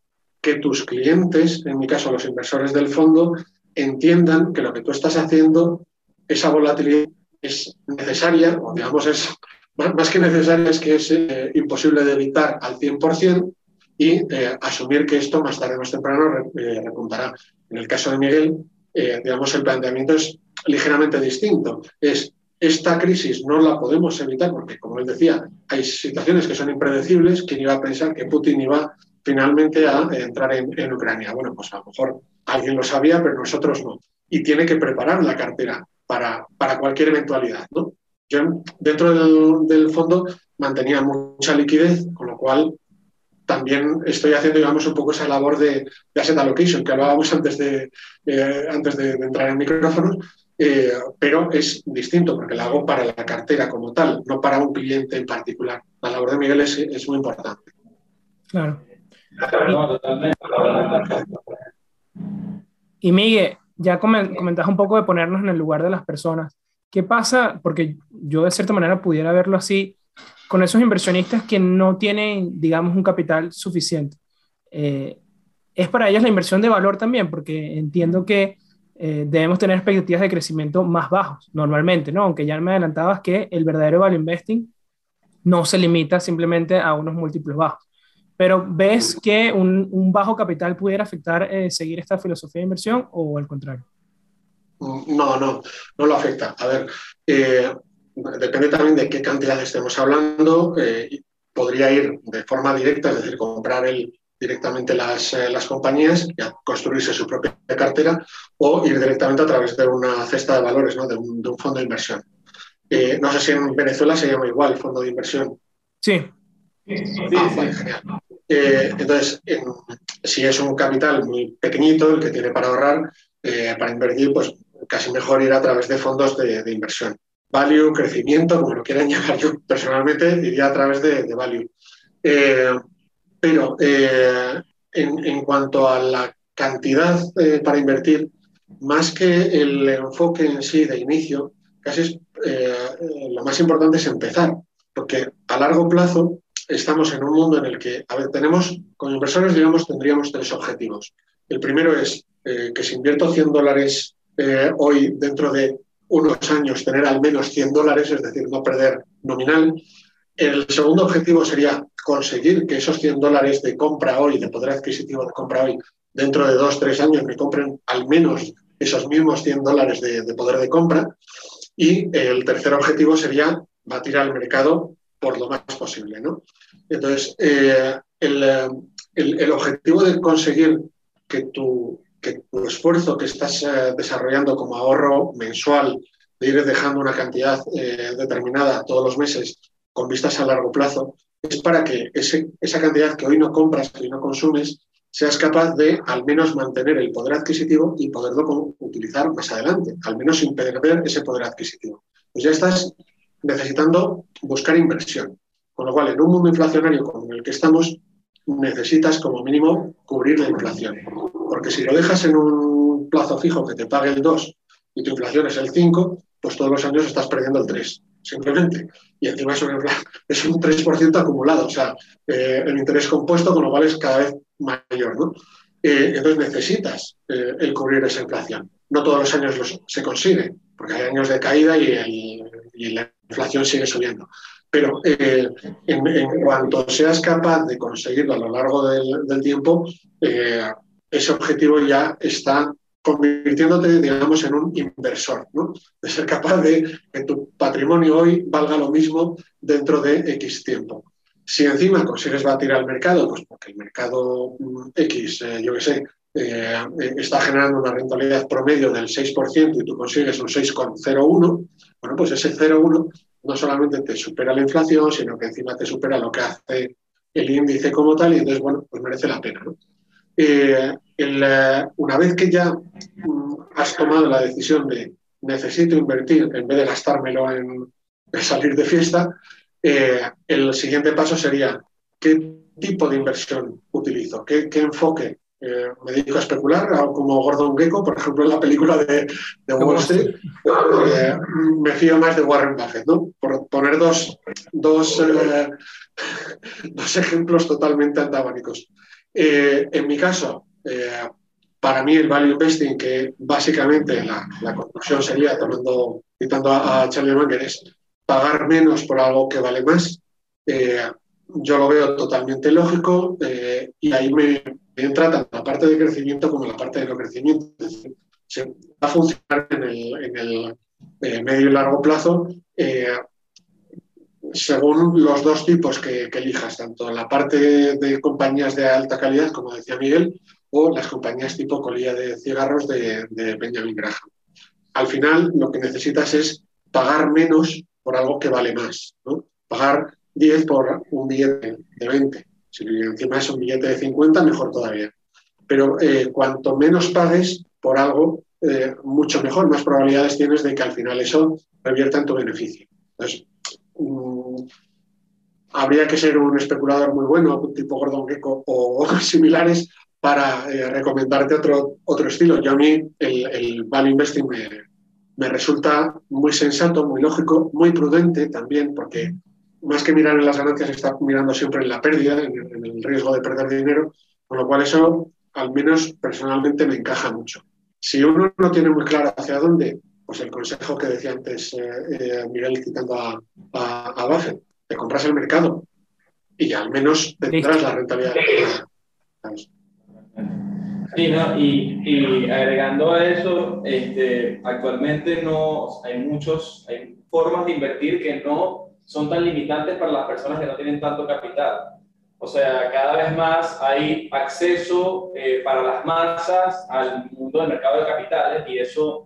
que tus clientes, en mi caso los inversores del fondo, entiendan que lo que tú estás haciendo, esa volatilidad es necesaria, o digamos, es más que necesaria, es que es eh, imposible de evitar al 100% y eh, asumir que esto más tarde o más temprano eh, repuntará. En el caso de Miguel, digamos, el planteamiento es ligeramente distinto. Es esta crisis no la podemos evitar porque, como él decía, hay situaciones que son impredecibles. ¿Quién iba a pensar que Putin iba finalmente a entrar en, Ucrania. Bueno, pues a lo mejor alguien lo sabía, pero nosotros no. Y tiene que preparar la cartera para, para cualquier eventualidad. ¿no? Yo dentro del, fondo mantenía mucha liquidez, con lo cual también estoy haciendo, digamos, un poco esa labor de, de asset allocation que hablábamos antes de, eh, antes de, entrar en micrófonos, eh, pero es distinto porque la hago para la cartera como tal, no para un cliente en particular. La labor de Miguel es, es muy importante. Claro. Y Miguel, ya comentas un poco de ponernos en el lugar de las personas. ¿Qué pasa? Porque yo de cierta manera pudiera verlo así con esos inversionistas que no tienen, digamos, un capital suficiente. Eh, es para ellos la inversión de valor también, porque entiendo que eh, debemos tener expectativas de crecimiento más bajos normalmente, ¿no? Aunque ya me adelantabas que el verdadero value investing no se limita simplemente a unos múltiplos bajos. Pero ¿ves que un, bajo capital pudiera afectar eh, seguir esta filosofía de inversión o al contrario? No, no, no lo afecta. A ver, eh, depende también de qué cantidad estemos hablando. Eh, podría ir de forma directa, es decir, comprar el, directamente las, las compañías y construirse su propia cartera o ir directamente a través de una cesta de valores, ¿no? de, un, fondo de inversión. no sé si en Venezuela se llama igual fondo de inversión. Sí. Ah, genial. Eh, entonces, si es un capital muy pequeñito, el que tiene para ahorrar, eh, para invertir, pues casi mejor ir a través de fondos de, inversión. Value, crecimiento, como lo quieran llamar yo personalmente, iría a través de, value. Eh, pero en, cuanto a la cantidad para invertir, más que el enfoque en sí de inicio, casi lo más importante es empezar, porque a largo plazo estamos en un mundo en el que, a ver, tenemos, con inversores, digamos, tendríamos tres objetivos. El primero es eh, que si invierto 100 dólares eh, hoy, dentro de unos años, tener al menos 100 dólares, es decir, no perder nominal. El segundo objetivo sería conseguir que esos 100 dólares de compra hoy, de poder adquisitivo de compra hoy, dentro de dos, tres años me compren al menos esos mismos 100 dólares de, poder de compra. Y el tercer objetivo sería batir al mercado por lo más posible. ¿no? Entonces, eh, el, objetivo de conseguir que tu, que tu esfuerzo que estás eh, desarrollando como ahorro mensual, de ir dejando una cantidad eh, determinada todos los meses con vistas a largo plazo, es para que esa cantidad que hoy no compras, que hoy no consumes, seas capaz de al menos mantener el poder adquisitivo y poderlo utilizar más adelante, al menos sin perder ese poder adquisitivo. Pues ya estás necesitando buscar inversión. Con lo cual, en un mundo inflacionario como el que estamos, necesitas como mínimo cubrir la inflación. Porque si lo dejas en un plazo fijo que te pague el 2 y tu inflación es el 5, pues todos los años estás perdiendo el 3 simplemente. Y encima es un, es un 3% acumulado, o sea, eh, el interés compuesto, con lo cual es cada vez mayor. ¿no? Eh, entonces necesitas eh, el cubrir esa inflación. No todos los años se consigue, porque hay años de caída y, la inflación sigue subiendo. Pero en, cuanto seas capaz de conseguirlo a lo largo del, del tiempo, ese objetivo ya está convirtiéndote, digamos, en un inversor, ¿no? De ser capaz de que tu patrimonio hoy valga lo mismo dentro de X tiempo. Si encima consigues batir al mercado, pues porque el mercado mm, X, eh, yo qué sé, eh, está generando una rentabilidad promedio del 6% y tú consigues un 6,01, bueno, pues ese 0,1 no solamente te supera la inflación, sino que encima te supera lo que hace el índice como tal y entonces, bueno, pues merece la pena, ¿no? Eh, una vez que ya mm, has tomado la decisión de necesito invertir en vez de gastármelo en, salir de fiesta, eh, el siguiente paso sería qué tipo de inversión utilizo, qué, enfoque. Eh, me dedico a especular, como Gordon Gecko, por ejemplo, en la película de, Wall Street, me fío más de Warren Buffett, ¿no? Por poner dos, dos, dos ejemplos totalmente antagónicos. Eh, en mi caso, eh, para mí el value investing, que básicamente la, conclusión sería, tomando, citando a, Charlie Munger, es pagar menos por algo que vale más. Eh, yo lo veo totalmente lógico y ahí me, entra tanto la parte de crecimiento como la parte de no crecimiento. se va a funcionar en el, medio y largo plazo según los dos tipos que, elijas, tanto la parte de, compañías de alta calidad, como decía Miguel, o las compañías tipo colilla de cigarros de, Benjamin Graham. Al final, lo que necesitas es pagar menos por algo que vale más. Pagar 10 por un billete de 20. Si encima es un billete de 50, mejor todavía. Pero eh, cuanto menos pagues por algo, eh, mucho mejor, más probabilidades tienes de que al final eso revierta en tu beneficio. Entonces, Mm, habría que ser un especulador muy bueno, tipo Gordon Gecko o, similares, para eh, recomendarte otro, otro estilo. Yo a mí el, el value investing me, resulta muy sensato, muy lógico, muy prudente también, porque más que mirar en las ganancias está mirando siempre en la pérdida, en, el riesgo de perder dinero, con lo cual eso al menos personalmente me encaja mucho. Si uno no tiene muy claro hacia dónde, pues el consejo que decía antes eh, eh, Miguel citando a, a, Buffett, te compras el mercado y al menos tendrás la rentabilidad. Sí, ¿no? y, y, agregando a eso, este, actualmente no hay muchos, hay formas de invertir que no son tan limitantes para las personas que no tienen tanto capital. O sea, cada vez más hay acceso eh, para las masas al mundo del mercado de capitales y eso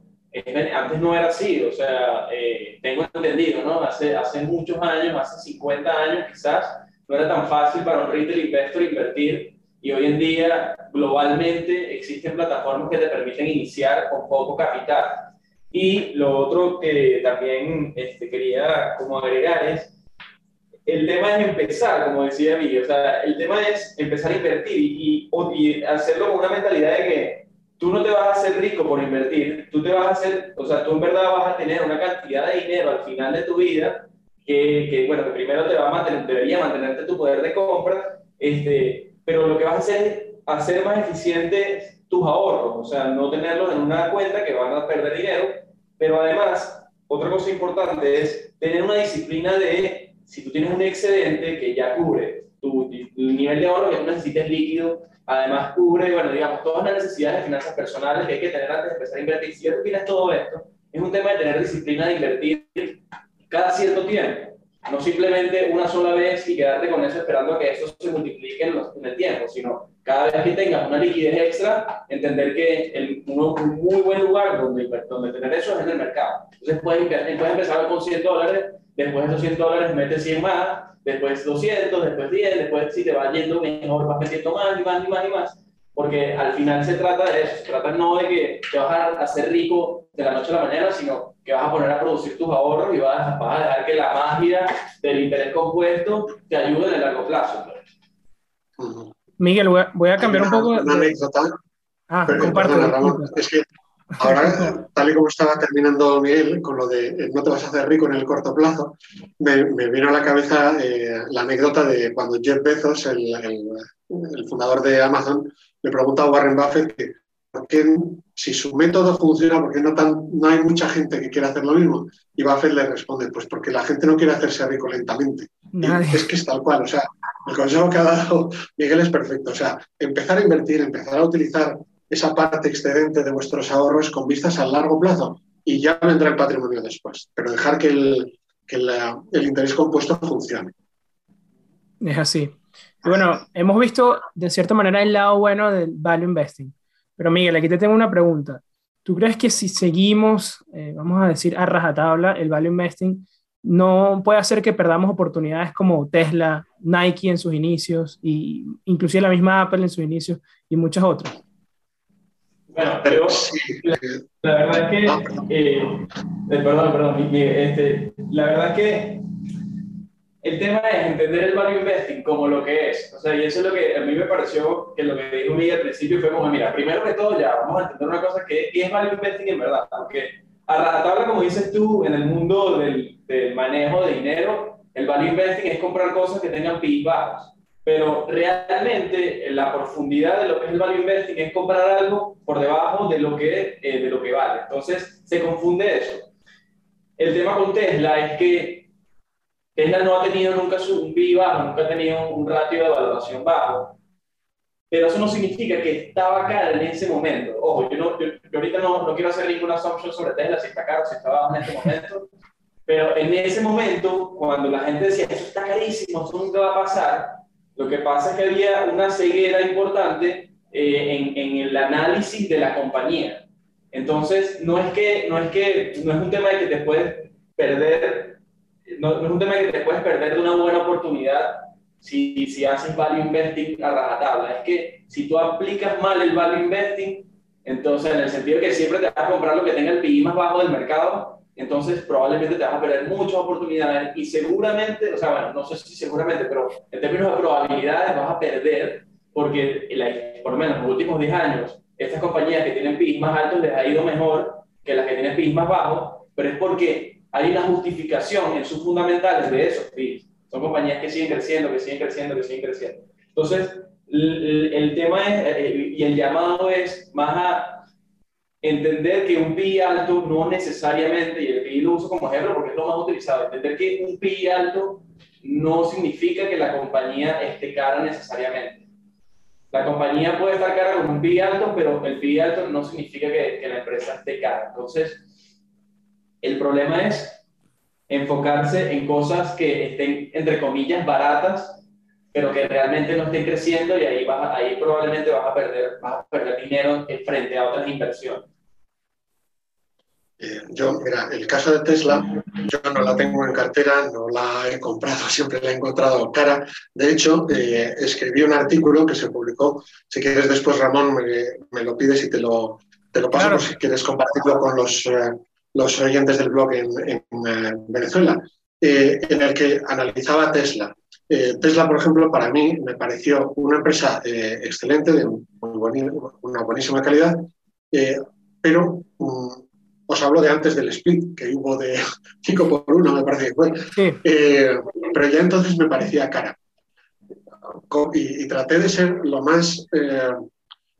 antes no era así, o sea, eh, tengo entendido, ¿no? Hace, hace muchos años, hace 50 años quizás, no era tan fácil para un retail investor invertir y hoy en día globalmente existen plataformas que te permiten iniciar con poco capital. Y lo otro que también este, quería como agregar es, el tema es empezar, como decía Miguel, o sea, el tema es empezar a invertir y, y hacerlo con una mentalidad de que tú no te vas a hacer rico por invertir, tú te vas a hacer, o sea, tú en verdad vas a tener una cantidad de dinero al final de tu vida que, que bueno, que primero te va a mantener, debería mantenerte tu poder de compra, este, pero lo que vas a hacer es hacer más eficiente tus ahorros, o sea, no tenerlos en una cuenta que van a perder dinero, pero además, otra cosa importante es tener una disciplina de, si tú tienes un excedente que ya cubre tu, nivel de ahorro que tú necesites líquido, además cubre, bueno, digamos, todas las necesidades de finanzas personales que hay que tener antes de empezar a invertir. Si ya tú tienes todo esto, es un tema de tener disciplina de invertir cada cierto tiempo. No simplemente una sola vez y quedarte con eso esperando que eso se multiplique en, en el tiempo, sino cada vez que tengas una liquidez extra, entender que el, un muy buen lugar donde, donde tener eso es en el mercado. Entonces puedes, puedes empezar con 100 dólares, después de esos 100 dólares metes 100 más, después 200, después 10, después si te va yendo mejor vas metiendo más y más y más y más. Porque al final se trata de eso, se trata no de que te vas a hacer rico de la noche a la mañana, sino que vas a poner a producir tus ahorros y vas a, vas a dejar que la magia del interés compuesto te ayude en el largo plazo. Miguel, voy a, cambiar un poco. Una anécdota. Ah, comparte. es que ahora, tal y como estaba terminando Miguel con lo de eh, no te vas a hacer rico en el corto plazo, me, vino a la cabeza eh, la anécdota de cuando Jeff Bezos, el, el, fundador de Amazon, le pregunta a Warren Buffett que qué, si su método funciona, ¿por qué no, tan, no hay mucha gente que quiera hacer lo mismo? Y Buffett le responde, pues porque la gente no quiere hacerse rico lentamente. Es que es tal cual, o sea, el consejo que ha dado Miguel es perfecto. O sea, empezar a invertir, empezar a utilizar esa parte excedente de vuestros ahorros con vistas a largo plazo y ya vendrá el patrimonio después. Pero dejar que el, el interés compuesto funcione. Es así. Bueno, hemos visto de cierta manera el lado bueno del value investing. Pero Miguel, aquí te tengo una pregunta. ¿Tú crees que si seguimos, eh, vamos a decir, a rajatabla el value investing, no puede hacer que perdamos oportunidades como Tesla, Nike en sus inicios, y inclusive la misma Apple en sus inicios y muchas otras. Bueno, pero la, verdad es que, eh, eh, perdón, perdón, este, la verdad es que el tema es entender el value investing como lo que es. O sea, y eso es lo que a mí me pareció que lo que dijo Miguel al principio fue como, mira, primero que todo ya vamos a entender una cosa que es value investing en verdad, porque a la tabla, como dices tú, en el mundo del, manejo de dinero, el value investing es comprar cosas que tengan PIB bajos. Pero realmente la profundidad de lo que es el value investing es comprar algo por debajo de lo que, eh, de lo que vale. Entonces se confunde eso. El tema con Tesla es que Tesla no ha tenido nunca un PIB bajo, nunca ha tenido un ratio de valoración bajo pero eso no significa que estaba cara en ese momento. Ojo, yo, no, yo, ahorita no, no, quiero hacer ninguna assumption sobre Tesla, si está caro, si está bajo en este momento, pero en ese momento, cuando la gente decía, eso está carísimo, eso nunca va a pasar, lo que pasa es que había una ceguera importante eh, en, en, el análisis de la compañía. Entonces, no es que no es, que, no es un tema de que te puedes perder, no, es un tema que te puedes perder de una buena oportunidad si, si haces value investing a rajatabla. Es que si tú aplicas mal el value investing, entonces en el sentido de que siempre te vas a comprar lo que tenga el PI más bajo del mercado, entonces probablemente te vas a perder muchas oportunidades y seguramente, o sea, bueno, no sé si seguramente, pero en términos de probabilidades vas a perder porque por lo menos en los últimos 10 años, estas compañías que tienen PIB más altos les ha ido mejor que las que tienen PIB más bajos, pero es porque hay una justificación en sus fundamentales de esos PIBs. Son compañías que siguen creciendo, que siguen creciendo, que siguen creciendo. Entonces, el, tema es, eh, y el llamado es más a entender que un PI alto no necesariamente, y el PI lo uso como ejemplo porque es lo más utilizado, entender que un PI alto no significa que la compañía esté cara necesariamente. La compañía puede estar cara con un PI alto, pero el PI alto no significa que, que la empresa esté cara. Entonces, el problema es enfocarse en cosas que estén, entre comillas, baratas, pero que realmente no estén creciendo y ahí, vas, ahí probablemente vas a, perder, vas a perder dinero frente a otras inversiones. Eh, yo, mira, el caso de Tesla, yo no la tengo en cartera, no la he comprado, siempre la he encontrado cara. De hecho, eh, escribí un artículo que se publicó. Si quieres, después, Ramón, me, lo pides y te lo, te lo paso si quieres compartirlo con los, eh, los oyentes del blog en, eh, Venezuela, eh, en el que analizaba Tesla. Eh, Tesla, por ejemplo, para mí me pareció una empresa excelente, de una buenísima calidad, pero mm, os hablo de antes del split, que hubo de 5 por 1, me parece que fue. pero ya entonces me parecía cara. Y, y, traté de ser lo más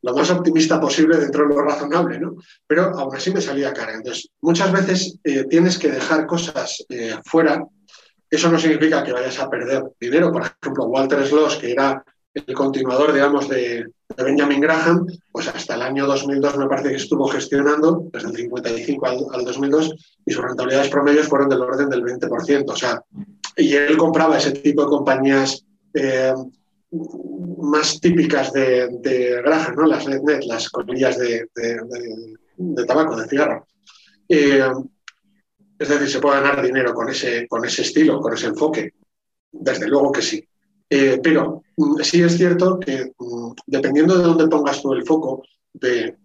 lo más optimista posible dentro de lo razonable, ¿no? Pero aún así me salía cara. Entonces, muchas veces eh, tienes que dejar cosas eh, fuera Eso no significa que vayas a perder dinero. Por ejemplo, Walter Sloss, que era el continuador, digamos, de, Benjamin Graham, pues hasta el año 2002 me parece que estuvo gestionando, desde el 55 al, 2002, y sus rentabilidades promedios fueron del orden del 20%. O sea, y él compraba ese tipo de compañías eh, más típicas de, Graham, ¿no? las NetNet, las colillas de, tabaco, de cigarro. Eh, es decir, se puede ganar dinero con ese, con ese estilo, con ese enfoque. Desde luego que sí. Eh, pero mm, sí es cierto que mm, dependiendo de dónde pongas tú el foco, de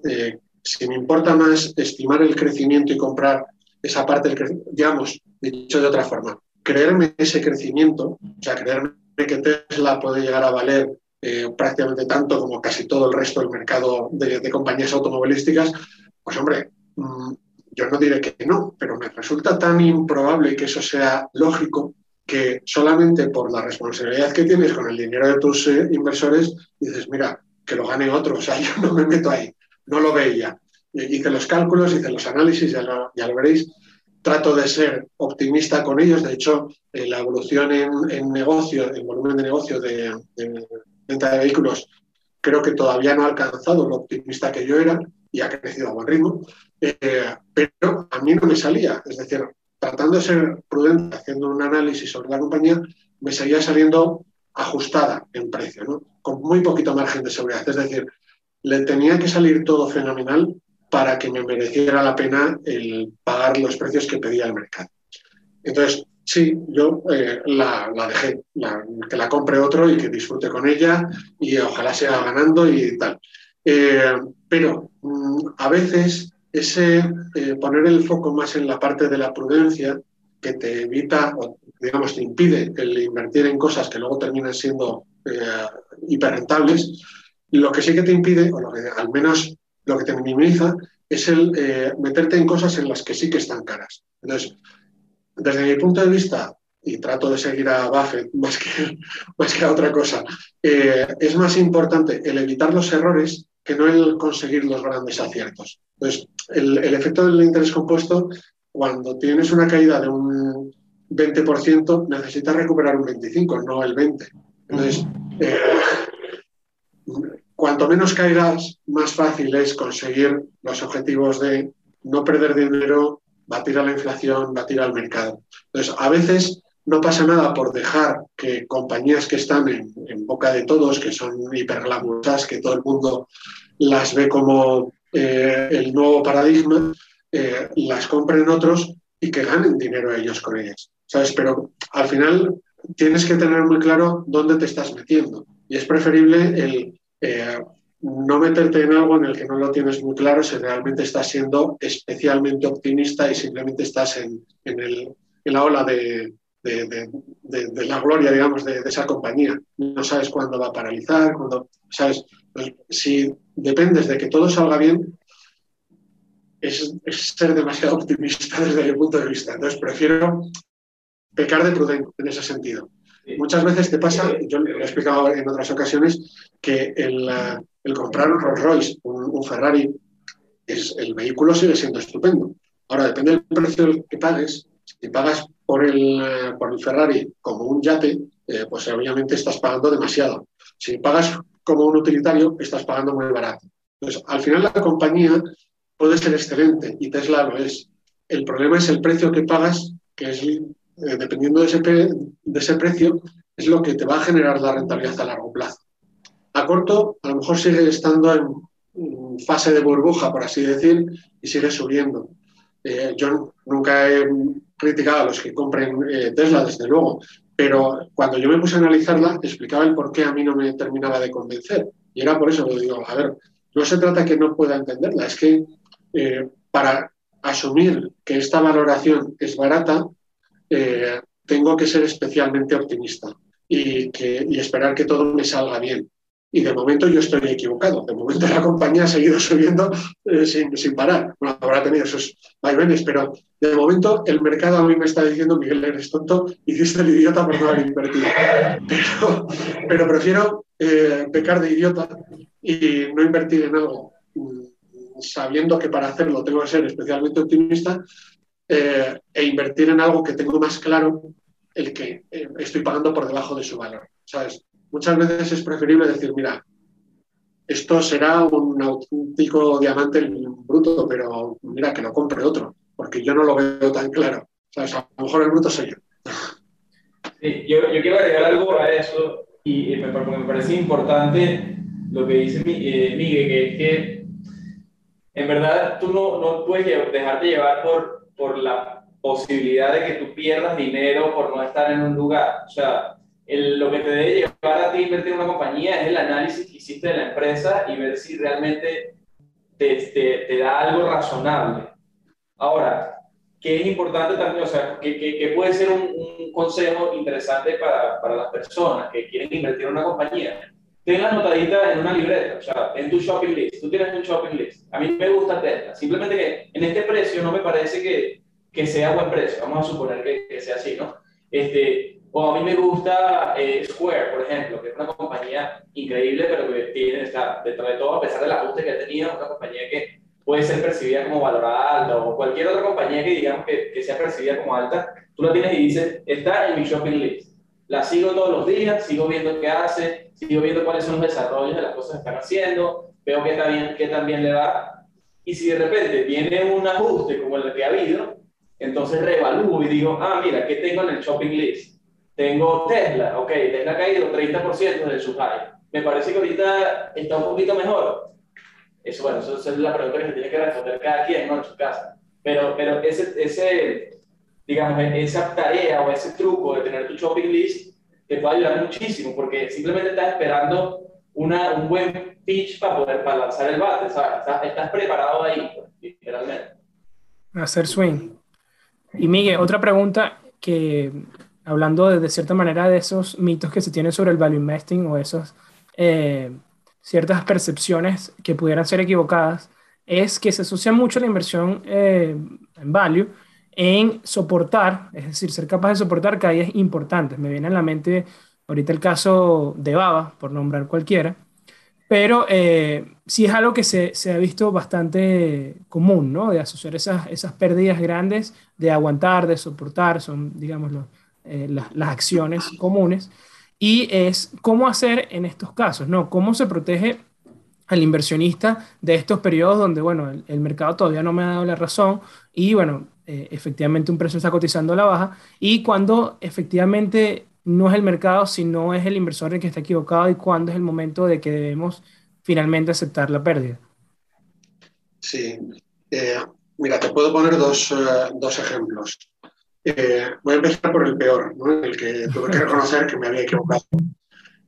si me importa más estimar el crecimiento y comprar esa parte del digamos, dicho de otra forma, creerme ese crecimiento, o sea, creerme que Tesla puede llegar a valer eh, prácticamente tanto como casi todo el resto del mercado de, compañías automovilísticas, pues hombre, mm, yo no diré que no, pero me resulta tan improbable que eso sea lógico que solamente por la responsabilidad que tienes con el dinero de tus eh, inversores, dices, mira, que lo gane otro, o sea, yo no me meto ahí, no lo veía. Hice los cálculos, hice los análisis, ya ya lo veréis, trato de ser optimista con ellos. De hecho, eh, la evolución en, negocio, en volumen de negocio de, venta de vehículos, creo que todavía no ha alcanzado lo optimista que yo era y ha crecido a buen ritmo. Eh, pero a mí no me salía. Es decir, tratando de ser prudente, haciendo un análisis sobre la compañía, me seguía saliendo ajustada en precio, con muy poquito margen de seguridad. Es decir, le tenía que salir todo fenomenal para que me mereciera la pena el pagar los precios que pedía el mercado. Entonces, sí, yo eh, la, dejé, que la compre otro y que disfrute con ella y ojalá siga ganando y tal. Eh, pero mm, a veces ese eh, poner el foco más en la parte de la prudencia que te evita, o digamos, te impide el invertir en cosas que luego terminan siendo hiperrentables, lo que sí que te impide, o lo que al menos lo que te minimiza es el eh, meterte en cosas en las que sí que están caras. Entonces, desde mi punto de vista, y trato de seguir a Buffett más que, más que a otra cosa, eh, es más importante el evitar los errores que no el conseguir los grandes aciertos. Entonces, el, efecto del interés compuesto, cuando tienes una caída de un 20%, necesitas recuperar un 25%, no el 20%. Entonces, eh, cuanto menos caigas, más fácil es conseguir los objetivos de no perder dinero, batir a la inflación, batir al mercado. Entonces, a veces no pasa nada por dejar que compañías que están en, boca de todos, que son hiperglamurosas, que todo el mundo las ve como eh, el nuevo paradigma, eh, las compren otros y que ganen dinero ellos con ellas. ¿Sabes? Pero al final tienes que tener muy claro dónde te estás metiendo. Y es preferible el eh, no meterte en algo en el que no lo tienes muy claro si realmente estás siendo especialmente optimista y simplemente estás en, la ola de, la gloria, digamos, de, esa compañía. No sabes cuándo va a paralizar, cuándo, ¿sabes? Si dependes de que todo salga bien, es, es, ser demasiado optimista desde mi punto de vista. Entonces prefiero pecar de prudente en ese sentido. Muchas veces te pasa, yo lo he explicado en otras ocasiones, que el, comprar un Rolls Royce, un, Ferrari, es, el vehículo sigue siendo estupendo. Ahora, depende del precio que pagues. Si pagas por el, por el Ferrari como un yate, eh, pues obviamente estás pagando demasiado. Si pagas como un utilitario, estás pagando muy barato. Entonces, al final la compañía puede ser excelente y Tesla lo es. El problema es el precio que pagas, que es eh, dependiendo de ese, de ese precio, es lo que te va a generar la rentabilidad a largo plazo. A corto, a lo mejor sigue estando en fase de burbuja, por así decir, y sigue subiendo. Eh, yo nunca he criticado a los que compren eh, Tesla, desde luego, pero cuando yo me puse a analizarla, explicaba el por qué a mí no me terminaba de convencer. Y era por eso que digo, a ver, no se trata que no pueda entenderla, es que para asumir que esta valoración es barata, eh, tengo que ser especialmente optimista y, que, esperar que todo me salga bien. Y de momento yo estoy equivocado. De momento la compañía ha seguido subiendo eh, sin, sin, parar. Bueno, habrá tenido sus vaivenes, pero de momento el mercado a mí me está diciendo, Miguel, eres tonto, hiciste el idiota por no haber invertido. Pero, pero prefiero eh, pecar de idiota y no invertir en algo mm, sabiendo que para hacerlo tengo que ser especialmente optimista eh, e invertir en algo que tengo más claro el que eh, estoy pagando por debajo de su valor. ¿sabes? Muchas veces es preferible decir, mira, esto será un auténtico diamante bruto, pero mira, que lo compre otro, porque yo no lo veo tan claro. ¿sabes? A lo mejor el bruto soy yo. Sí, yo, yo quiero agregar algo a eso y, me, parece importante lo que dice eh, Miguel, que es que en verdad tú no, no puedes dejarte llevar por, por la posibilidad de que tú pierdas dinero por no estar en un lugar. O sea, lo que te debe llevar a ti invertir en una compañía es el análisis que hiciste de la empresa y ver si realmente te, te, te da algo razonable. Ahora, ¿qué es importante también? O sea, que, que, puede ser un, un, consejo interesante para, para las personas que quieren invertir en una compañía tenla anotadita en una libreta, o sea, en tu shopping list. Tú tienes un shopping list. A mí me gusta Tesla. Simplemente que en este precio no me parece que, que sea buen precio. Vamos a suponer que, que, sea así, ¿no? Este, o a mí me gusta eh, Square, por ejemplo, que es una compañía increíble, pero que tiene, está, dentro de todo, a pesar del ajuste que ha tenido, una compañía que puede ser percibida como valorada alta, o cualquier otra compañía que digamos que, que sea percibida como alta, tú la tienes y dices, está en mi shopping list. La sigo todos los días, sigo viendo qué hace, sigo viendo cuáles son los desarrollos de las cosas que están haciendo, veo qué también, qué también le va. Y si de repente viene un ajuste como el que ha habido, entonces reevalúo y digo, ah, mira, ¿qué tengo en el shopping list? Tengo Tesla, ok, Tesla ha caído 30% de su high. Me parece que ahorita está un poquito mejor. Eso, bueno, eso, es la pregunta que se tiene que responder cada quien, ¿no? En su casa. Pero, pero ese, ese, digamos, esa tarea o ese truco de tener tu shopping list te puede ayudar muchísimo porque simplemente estás esperando una, un buen pitch para poder para lanzar el bate, ¿sabes? Estás, preparado ahí, pues, literalmente. Hacer swing. Y Miguel, otra pregunta que, hablando de, de, cierta manera de esos mitos que se tienen sobre el value investing o esas eh, ciertas percepciones que pudieran ser equivocadas, es que se asocia mucho la inversión eh, en value en soportar, es decir, ser capaz de soportar caídas importantes. Me viene a la mente ahorita el caso de Baba, por nombrar cualquiera, pero eh, sí es algo que se, se, ha visto bastante común, ¿no? De asociar esas, esas pérdidas grandes, de aguantar, de soportar, son, digamos, eh, las, acciones comunes. Y es cómo hacer en estos casos, ¿no? Cómo se protege al inversionista de estos periodos donde, bueno, el, mercado todavía no me ha dado la razón y, bueno, eh, efectivamente un precio está cotizando a la baja y cuando efectivamente no es el mercado, sino es el inversor el que está equivocado y cuándo es el momento de que debemos finalmente aceptar la pérdida. Sí, eh, mira, te puedo poner dos, uh, dos ejemplos. Eh, voy a empezar por el peor, ¿no? el que tuve que reconocer que me había equivocado.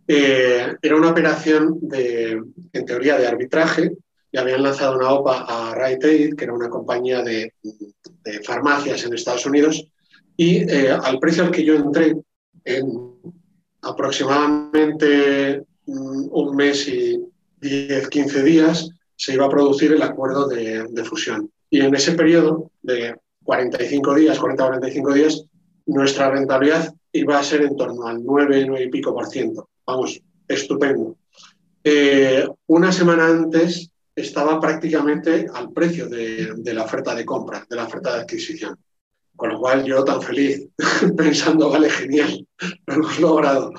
Eh, era una operación de, en teoría de arbitraje y habían lanzado una OPA a Rite Aid, que era una compañía de, de farmacias en Estados Unidos, y eh, al precio al que yo entré, en aproximadamente mm, un mes y 10, 15 días, se iba a producir el acuerdo de, de fusión. Y en ese periodo de 45 días, 40-45 días, nuestra rentabilidad iba a ser en torno al 9, 9 y pico por ciento. Vamos, estupendo. Eh, una semana antes estaba prácticamente al precio de, la oferta de compra, de la oferta de adquisición. Con lo cual yo tan feliz, pensando, vale, genial, lo hemos logrado.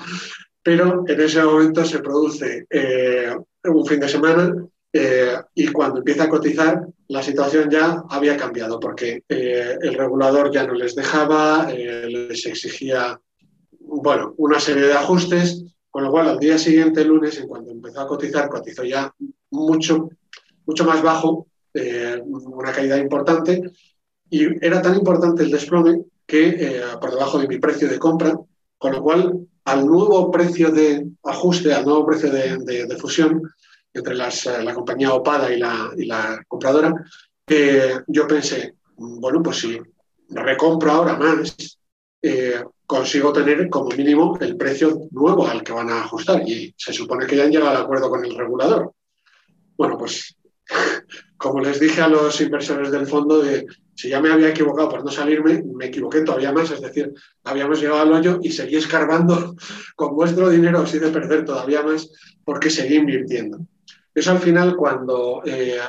Pero en ese momento se produce eh, un fin de semana eh, y cuando empieza a cotizar, la situación ya había cambiado porque eh, el regulador ya no les dejaba, les exigía, bueno, una serie de ajustes, con lo cual al día siguiente, lunes, en cuanto empezó a cotizar, cotizó ya mucho mucho más bajo, eh, una caída importante, y era tan importante el desplome que eh, por debajo de mi precio de compra, con lo cual al nuevo precio de ajuste, al nuevo precio de, de, de fusión entre las, eh, la compañía OPADA y la, y la compradora, eh, yo pensé, bueno, pues si recompro ahora más, eh, consigo tener como mínimo el precio nuevo al que van a ajustar y se supone que ya han llegado al acuerdo con el regulador. Bueno, pues como les dije a los inversores del fondo, de, si ya me había equivocado por no salirme, me equivoqué todavía más, es decir, habíamos llegado al hoyo y seguí escarbando con vuestro dinero así de perder todavía más porque seguí invirtiendo. Eso al final, cuando eh,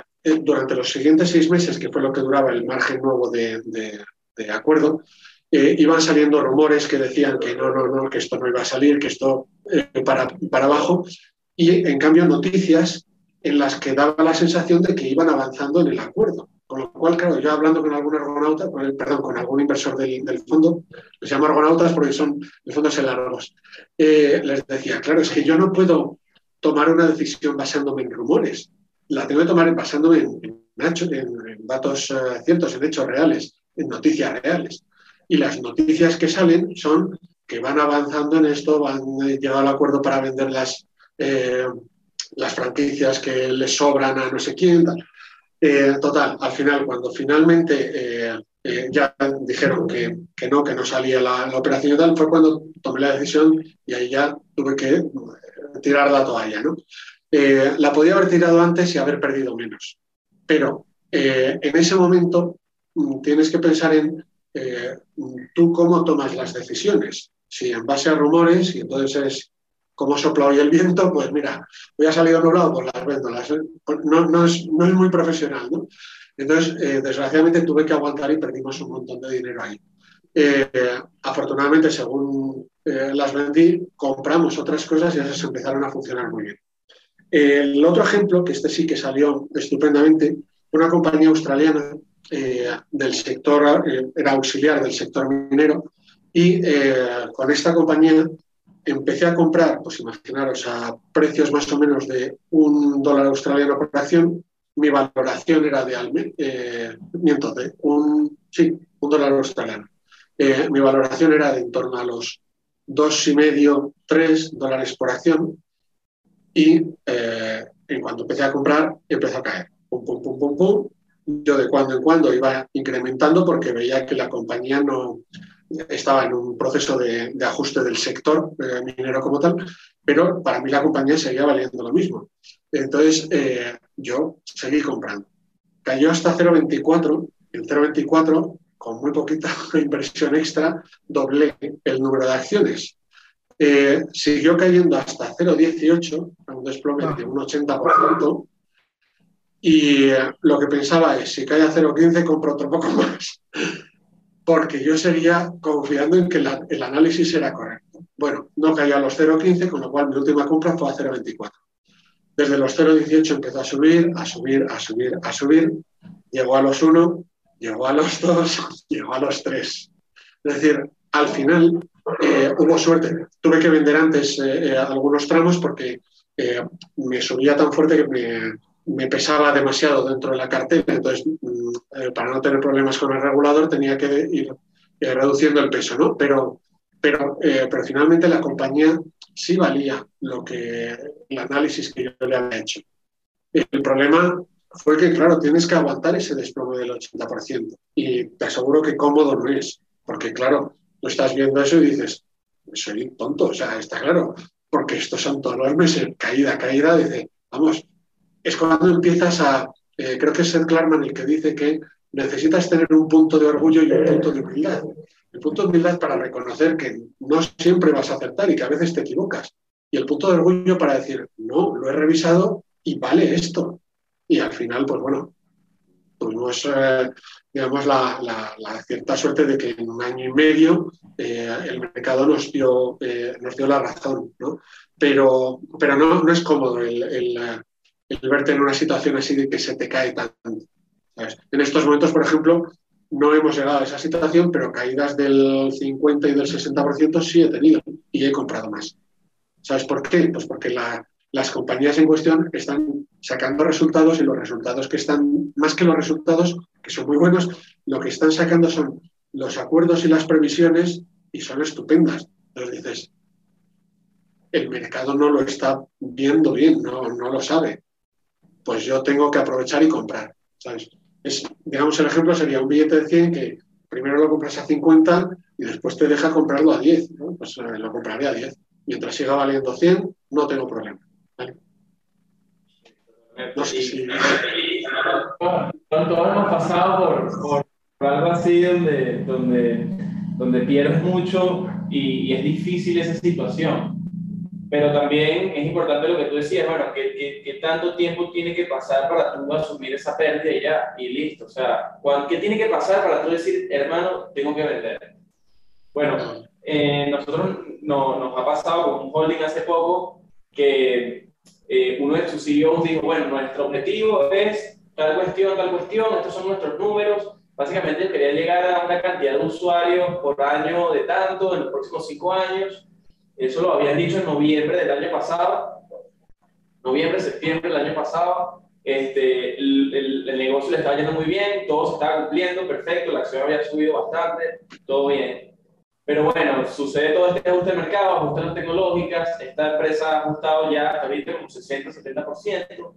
durante los siguientes seis meses, que fue lo que duraba el margen nuevo de, de, de acuerdo, eh, iban saliendo rumores que decían que no, no, no, que esto no iba a salir, que esto eh, para, para abajo, y en cambio noticias en las que daba la sensación de que iban avanzando en el acuerdo. Con lo cual, claro, yo hablando con algún argonauta, perdón, con algún inversor del, del fondo, les llamo argonautas porque son de fondos largos, eh, les decía, claro, es que yo no puedo tomar una decisión basándome en rumores, la tengo que tomar basándome en, en, datos uh, ciertos, en hechos reales, en noticias reales. Y las noticias que salen son que van avanzando en esto, van eh, llegando al acuerdo para vender las, eh, las franquicias que les sobran a no sé quién. Eh, total, al final, cuando finalmente eh, eh, ya dijeron que, que, no, que no salía la, operación y tal, fue cuando tomé la decisión y ahí ya tuve que tirar la toalla. ¿no? la podía haber tirado antes y haber perdido menos. Pero en ese momento mm, tienes que pensar en tú cómo tomas las decisiones. Si en base a rumores, y entonces es como sopla hoy el viento, pues mira, voy a salir nublado, pues las vendo. Las, no, no, es, muy profesional, ¿no? Entonces, eh, desgraciadamente tuve que aguantar y perdimos un montón de dinero ahí. Eh, afortunadamente, según eh, las vendí, compramos otras cosas y esas empezaron a funcionar muy bien. el otro ejemplo, que este sí que salió estupendamente, una compañía australiana del sector, era auxiliar del sector minero, y con esta compañía empecé a comprar, pues imaginaros, a precios más o menos de un dólar australiano por acción, mi valoración era de, eh, miento, de un, sí, un dólar australiano. Eh, mi valoración era de en torno a los dos y medio, tres dólares por acción y eh, en cuanto empecé a comprar, empezó a caer. Pum, pum, pum, pum, pum. Yo de cuando en cuando iba incrementando porque veía que la compañía no, estaba en un proceso de, de ajuste del sector eh, minero como tal, pero para mí la compañía seguía valiendo lo mismo. Entonces eh, yo seguí comprando. Cayó hasta 0,24. En 0,24, con muy poquita inversión extra, doblé el número de acciones. Eh, siguió cayendo hasta 0,18, un desplome de un 80%. Y eh, lo que pensaba es, si cae a 0,15, compro otro poco más porque yo seguía confiando en que el análisis era correcto. Bueno, no cayó a los 0,15, con lo cual mi última compra fue a 0,24. Desde los 0,18 empezó a subir, a subir, a subir, a subir. Llegó a los 1, llegó a los 2, llegó a los 3. Es decir, al final eh, hubo suerte. Tuve que vender antes eh, eh, algunos tramos porque me subía tan fuerte que me, me pesaba demasiado dentro de la cartera, entonces mm, eh, para no tener problemas con el regulador tenía que ir eh, reduciendo el peso, ¿no? Pero, pero, eh, pero finalmente la compañía sí valía lo que el análisis que yo le había hecho. El problema fue que, claro, tienes que aguantar ese desplome del 80% y te aseguro que cómodo no es, porque, claro, tú estás viendo eso y dices, soy tonto, o sea, está claro, porque estos son todos los meses, caída, caída, dice, vamos, es cuando empiezas a, eh, creo que es Seth Klarman el que dice que necesitas tener un punto de orgullo y un punto de humildad. El punto de humildad para reconocer que no siempre vas a acertar y que a veces te equivocas. Y el punto de orgullo para decir, no, lo he revisado y vale esto. Y al final, pues bueno, tuvimos, eh, digamos, la, cierta suerte de que en un año y medio eh, el mercado nos dio, eh, nos dio la razón, ¿no? Pero, pero no, no es cómodo el, el el verte en una situación así de que se te cae tanto. ¿sabes? En estos momentos, por ejemplo, no hemos llegado a esa situación, pero caídas del 50 y del 60% sí he tenido y he comprado más. ¿Sabes por qué? Pues porque la, las compañías en cuestión están sacando resultados y los resultados que están, más que los resultados, que son muy buenos, lo que están sacando son los acuerdos y las previsiones y son estupendas. Entonces dices, el mercado no lo está viendo bien, no, no lo sabe pues yo tengo que aprovechar y comprar. ¿sabes? Es, digamos, el ejemplo sería un billete de 100 que primero lo compras a 50 y después te deja comprarlo a 10. ¿no? Pues eh, lo compraré a 10. Mientras siga valiendo 100, no tengo problema. ¿vale? No sé si... Todos hemos pasado por, por, algo así donde, donde, donde pierdes mucho y es difícil esa situación pero también es importante lo que tú decías, bueno, ¿qué, tanto tiempo tiene que pasar para tú asumir esa pérdida y ya, y listo? O sea, ¿qué tiene que pasar para tú decir, hermano, tengo que vender? Bueno, eh, nosotros no, nos ha pasado con un holding hace poco que eh, uno de sus CEOs dijo, bueno, nuestro objetivo es tal cuestión, tal cuestión, estos son nuestros números. Básicamente quería llegar a una cantidad de usuarios por año de tanto en los próximos cinco años. Eso lo habían dicho en noviembre del año pasado, noviembre, septiembre del año pasado. Este, el, el, negocio le estaba yendo muy bien, todo se estaba cumpliendo, perfecto, la acción había subido bastante, todo bien. Pero bueno, sucede todo este ajuste de mercado, ajustes tecnológicas, esta empresa ha ajustado ya hasta ahorita como 60-70%,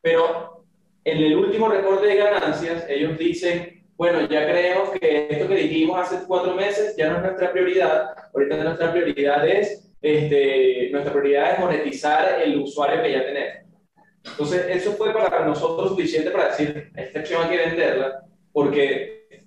pero en el último reporte de ganancias ellos dicen, bueno, ya creemos que esto que dijimos hace cuatro meses ya no es nuestra prioridad, ahorita nuestra prioridad es, este, nuestra prioridad es monetizar el usuario que ya tenemos. Entonces, eso fue para nosotros suficiente para decir, esta acción hay que venderla, porque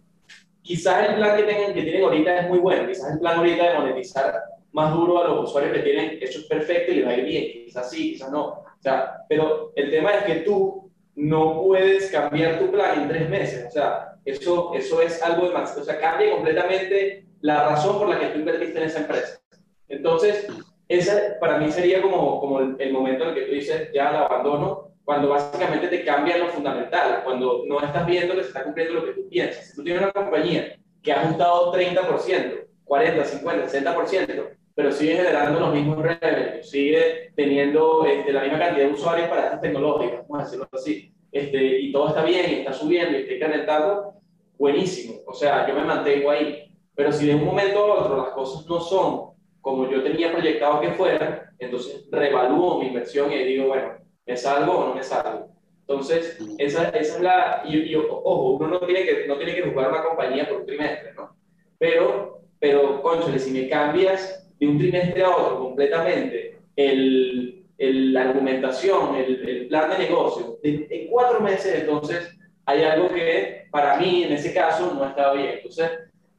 quizás el plan que, tengan, que tienen ahorita es muy bueno, quizás el plan ahorita de monetizar más duro a los usuarios que tienen, eso es perfecto y les va a ir bien, quizás sí, quizás no. O sea, pero el tema es que tú no puedes cambiar tu plan en tres meses, o sea, eso, eso es algo más, o sea, cambia completamente la razón por la que tú invertiste en esa empresa. Entonces, ese para mí sería como, como el, momento en el que tú dices, ya la abandono, cuando básicamente te cambia lo fundamental, cuando no estás viendo que se está cumpliendo lo que tú piensas. Si tú tienes una compañía que ha ajustado 30%, 40, 50, 60%, pero sigue generando los mismos revenues, sigue teniendo este, la misma cantidad de usuarios para estas tecnológicas, vamos a decirlo así, este, y todo está bien, y está subiendo, y está incrementando, buenísimo. O sea, yo me mantengo ahí. Pero si de un momento a otro las cosas no son como yo tenía proyectado que fueran, entonces revalúo mi inversión y digo, bueno, ¿me salgo o no me salgo? Entonces, esa, esa es la... Y, ojo, uno no tiene, que, no tiene que juzgar una compañía por un trimestre, ¿no? Pero, pero, conchole, si me cambias de un trimestre a otro completamente el, la argumentación, el, plan de negocio, en cuatro meses, entonces hay algo que para mí en ese caso no estaba bien. Entonces,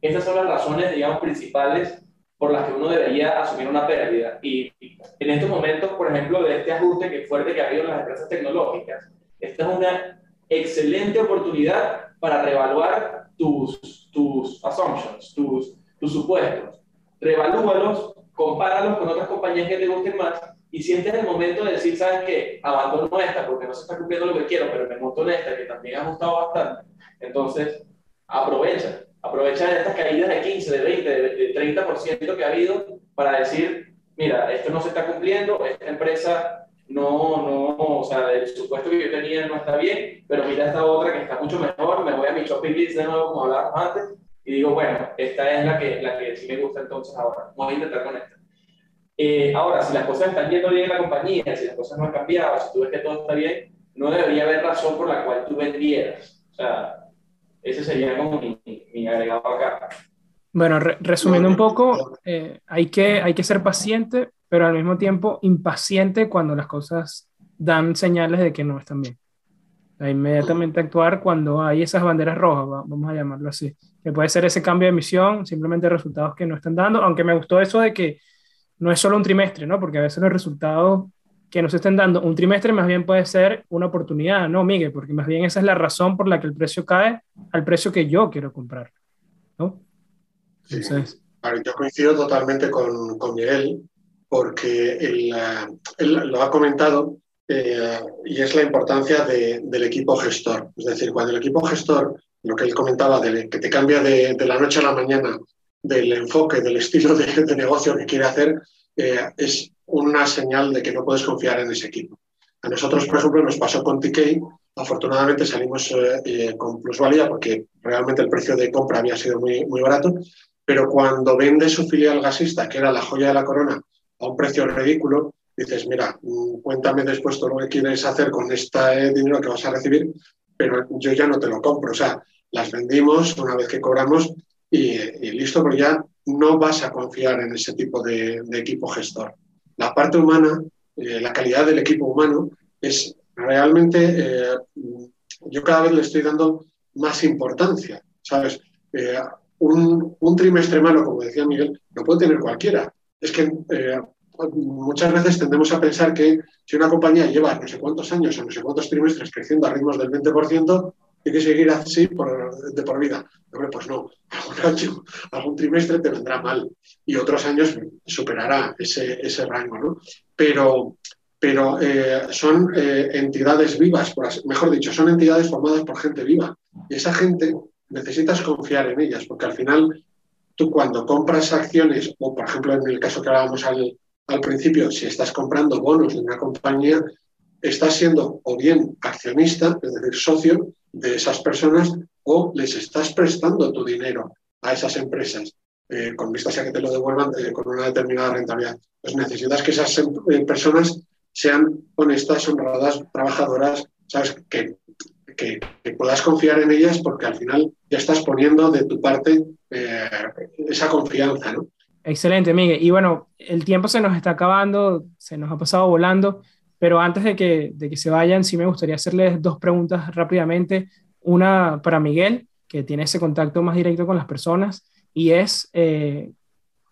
estas son las razones, digamos, principales por las que uno debería asumir una pérdida. Y en estos momentos, por ejemplo, de este ajuste que fuerte que ha habido en las empresas tecnológicas, esta es una excelente oportunidad para reevaluar tus, tus assumptions, tus, tus supuestos. Reevalúalos, compáralos con otras compañías que te gusten más y sientes el momento de decir, ¿sabes qué? Abandono esta porque no se está cumpliendo lo que quiero, pero me monto en esta que también ha gustado bastante. Entonces, aprovecha aprovechar estas caídas de 15, de 20, de, 30% que ha habido para decir, mira, esto no se está cumpliendo, esta empresa no, no, o sea, el supuesto que yo tenía no está bien, pero mira esta otra que está mucho mejor, me voy a mi shopping list de nuevo como hablábamos antes y digo, bueno, esta es la que, la que sí me gusta entonces ahora, voy a intentar con esta. Eh, ahora, si las cosas están yendo bien en la compañía, si las cosas no han cambiado, si tú ves que todo está bien, no debería haber razón por la cual tú vendieras. O sea, ese sería como mi, agregado acá. Bueno, resumiendo un poco, eh, hay, que, hay que ser paciente, pero al mismo tiempo impaciente cuando las cosas dan señales de que no están bien. inmediatamente actuar cuando hay esas banderas rojas, vamos a llamarlo así. Que puede ser ese cambio de emisión, simplemente resultados que no están dando, aunque me gustó eso de que no es solo un trimestre, ¿no? Porque a veces los resultados que nos estén dando un trimestre más bien puede ser una oportunidad, ¿no, Miguel? Porque más bien esa es la razón por la que el precio cae al precio que yo quiero comprar, ¿no? Sí. yo coincido totalmente con, con Miguel, porque él, lo ha comentado eh, y es la importancia del equipo gestor. Es decir, cuando el equipo gestor, lo que él comentaba, de, que te cambia de, la noche a la mañana del enfoque, del estilo de, negocio que quiere hacer, eh, es una señal de que no puedes confiar en ese equipo. A nosotros, por ejemplo, nos pasó con TK. Afortunadamente salimos eh, eh, con plusvalía porque realmente el precio de compra había sido muy, muy barato, pero cuando vende su filial gasista, que era la joya de la corona, a un precio ridículo, dices, mira, mm, cuéntame después todo lo que quieres hacer con este dinero que vas a recibir, pero yo ya no te lo compro. O sea, las vendimos una vez que cobramos y, listo, pero ya no vas a confiar en ese tipo de equipo gestor la parte humana, eh, la calidad del equipo humano, es realmente, eh, yo cada vez le estoy dando más importancia, ¿sabes? Eh, un, un, trimestre malo, como decía Miguel, lo puede tener cualquiera. Es que muchas veces tendemos a pensar que si una compañía lleva no sé cuántos años o no sé cuántos trimestres creciendo a ritmos del 20%, tiene que seguir así de por vida. Hombre, pues no, algún año, algún trimestre te vendrá mal y otros años superará ese, ese rango, ¿no? Pero, pero eh, son eh, entidades vivas, mejor dicho, son entidades formadas por gente viva. Y esa gente necesitas confiar en ellas, porque al final tú cuando compras acciones, o por ejemplo en el caso que hablábamos al principio, si estás comprando bonos de una compañía, estás siendo o bien accionista, es decir, socio de esas personas, o les estás prestando tu dinero a esas empresas, eh, con vistas a que te lo devuelvan eh, con una determinada rentabilidad. Pues necesitas que esas eh, personas sean honestas, honradas, trabajadoras, ¿sabes? Que, que, puedas confiar en ellas porque al final ya estás poniendo de tu parte esa confianza. Excelente, Miguel. Y bueno, el tiempo se nos está acabando, se nos ha pasado volando. Pero antes de que, de que se vayan, sí me gustaría hacerles dos preguntas rápidamente. Una para Miguel, que tiene ese contacto más directo con las personas, y es, eh,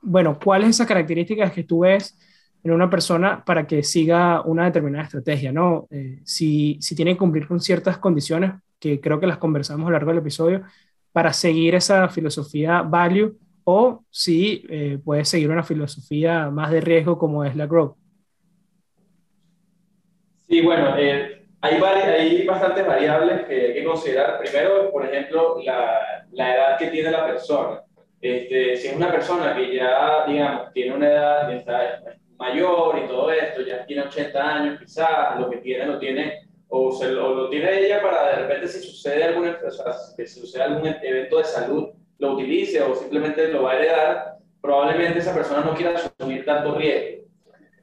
bueno, ¿cuáles esas características que tú ves en una persona para que siga una determinada estrategia? ¿no? Eh, si, si tiene que cumplir con ciertas condiciones, que creo que las conversamos a lo largo del episodio, para seguir esa filosofía value, o si eh, puede seguir una filosofía más de riesgo como es la growth. Sí, bueno, eh, hay, hay bastantes variables que hay que considerar. Primero, por ejemplo, la, la edad que tiene la persona. Este, si es una persona que ya, digamos, tiene una edad, está mayor y todo esto, ya tiene 80 años quizás, lo que tiene lo tiene, o, se, lo tiene ella para de repente si sucede, algún, o sea, si sucede algún evento de salud, lo utilice o simplemente lo va a heredar, probablemente esa persona no quiera asumir tanto riesgo.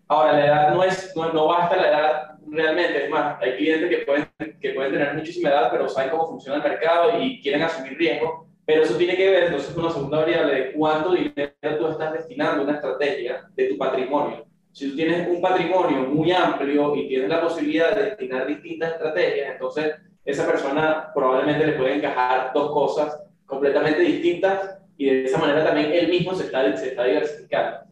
Ahora, la edad no, es, no, no basta la edad realmente, es más, hay clientes que pueden, que pueden tener muchísima edad, pero saben cómo funciona el mercado y quieren asumir riesgo, pero eso tiene que ver entonces con la segunda variable de cuánto dinero tú estás destinando a una estrategia de tu patrimonio. Si tú tienes un patrimonio muy amplio y tienes la posibilidad de destinar distintas estrategias, entonces esa persona probablemente le puede encajar dos cosas completamente distintas y de esa manera también él mismo se está, se está diversificando.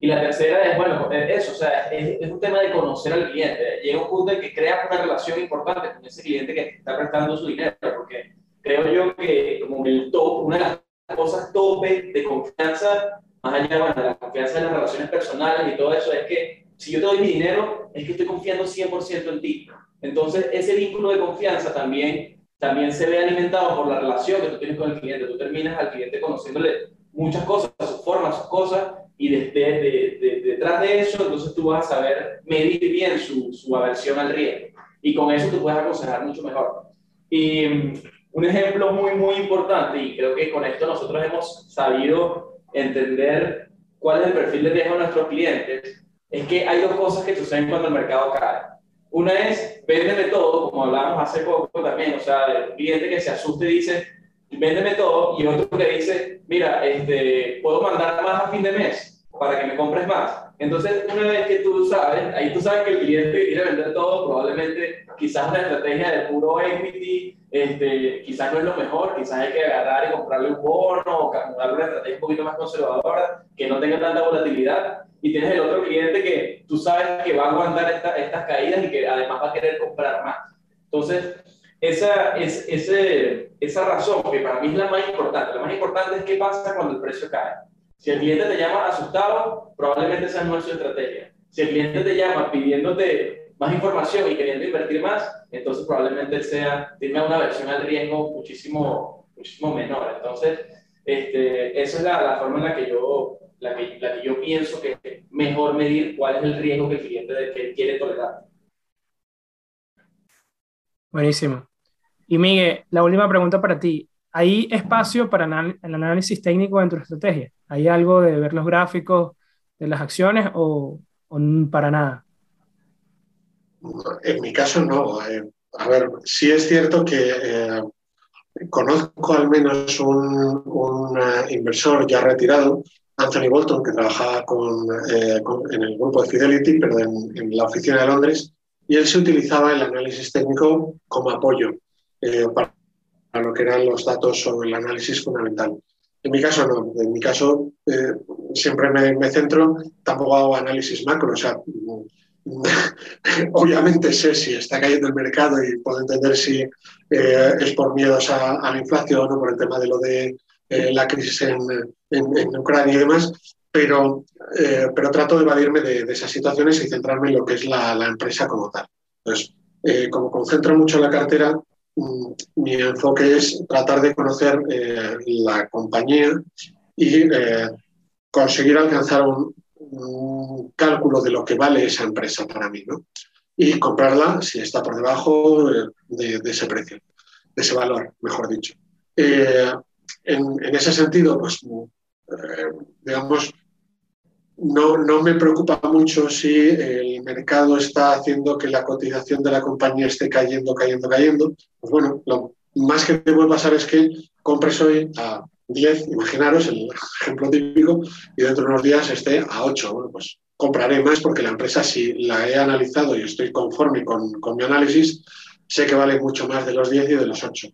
Y la tercera es, bueno, eso, o sea, es, es, un tema de conocer al cliente. Llega un punto en que creas una relación importante con ese cliente que está prestando su dinero, porque creo yo que como el top, una de las cosas tope de confianza, más allá bueno, de la confianza en las relaciones personales y todo eso, es que si yo te doy mi dinero, es que estoy confiando 100% en ti. Entonces, ese vínculo de confianza también, también se ve alimentado por la relación que tú tienes con el cliente. Tú terminas al cliente conociéndole muchas cosas, sus formas, sus cosas, y desde, detrás de eso, entonces tú vas a saber medir bien su, su aversión al riesgo. Y con eso tú puedes aconsejar mucho mejor. Y mm, un ejemplo muy, muy importante, y creo que con esto nosotros hemos sabido entender cuál es el perfil de riesgo de nuestros clientes, es que hay dos cosas que suceden cuando el mercado cae. Una es, véndeme todo, como hablábamos hace poco también, o sea, el cliente que se asuste y dice, véndeme todo, y otro que dice, mira, este, puedo mandar más a fin de mes para que me compres más. Entonces, una vez que tú sabes, ahí tú sabes que el cliente quiere vender todo, probablemente quizás una estrategia de puro equity, este, quizás no es lo mejor, quizás hay que agarrar y comprarle un bono o darle una estrategia un poquito más conservadora, que no tenga tanta volatilidad. Y tienes el otro cliente que tú sabes que va a aguantar estas caídas y que además va a querer comprar más. Entonces, esa, es, ese, esa razón, que para mí es la más importante, la más importante es qué pasa cuando el precio cae. Si el cliente te llama asustado, probablemente esa no su estrategia. Si el cliente te llama pidiéndote más información y queriendo invertir más, entonces probablemente sea, una versión al riesgo muchísimo, muchísimo menor. Entonces, este, esa es la, forma en la que, yo, la, que, la que yo pienso que es mejor medir cuál es el riesgo que el cliente quiere tolerar. Buenísimo. Y Miguel, la última pregunta para ti. ¿Hay espacio para el análisis técnico en tu estrategia? ¿Hay algo de ver los gráficos de las acciones o, para nada? En mi caso no. Eh, a ver, sí es cierto que eh, conozco al menos un, eh, inversor ya retirado, Anthony Bolton, que trabajaba en el grupo de Fidelity, pero en, la oficina de Londres, y él se utilizaba el análisis técnico como apoyo para a lo que eran los datos sobre el análisis fundamental. En mi caso no, en mi caso eh, siempre me, centro, tampoco hago análisis macro, o sea, obviamente sé si está cayendo el mercado y puedo entender si eh, es por miedos a, la inflación o por el tema de lo de eh, la crisis en, Ucrania y demás, pero, pero trato de evadirme de, esas situaciones y centrarme en lo que es la, la empresa como tal. Entonces, como concentro mucho la cartera, mm, mi enfoque es tratar de conocer la compañía y conseguir alcanzar un, un cálculo de lo que vale esa empresa para mí, ¿no? Y comprarla si está por debajo de, ese precio, de ese valor, mejor dicho. Eh, en, ese sentido, pues, eh, digamos, no, no, me preocupa mucho si el mercado está haciendo que la cotización de la compañía esté cayendo, cayendo, cayendo. Pues bueno, lo más que me puede pasar es que compres hoy a 10, imaginaros el ejemplo típico, y dentro de unos días esté a 8. Bueno, pues compraré más porque la empresa, si la he analizado y estoy conforme con, con mi análisis, sé que vale mucho más de los 10 y de los 8.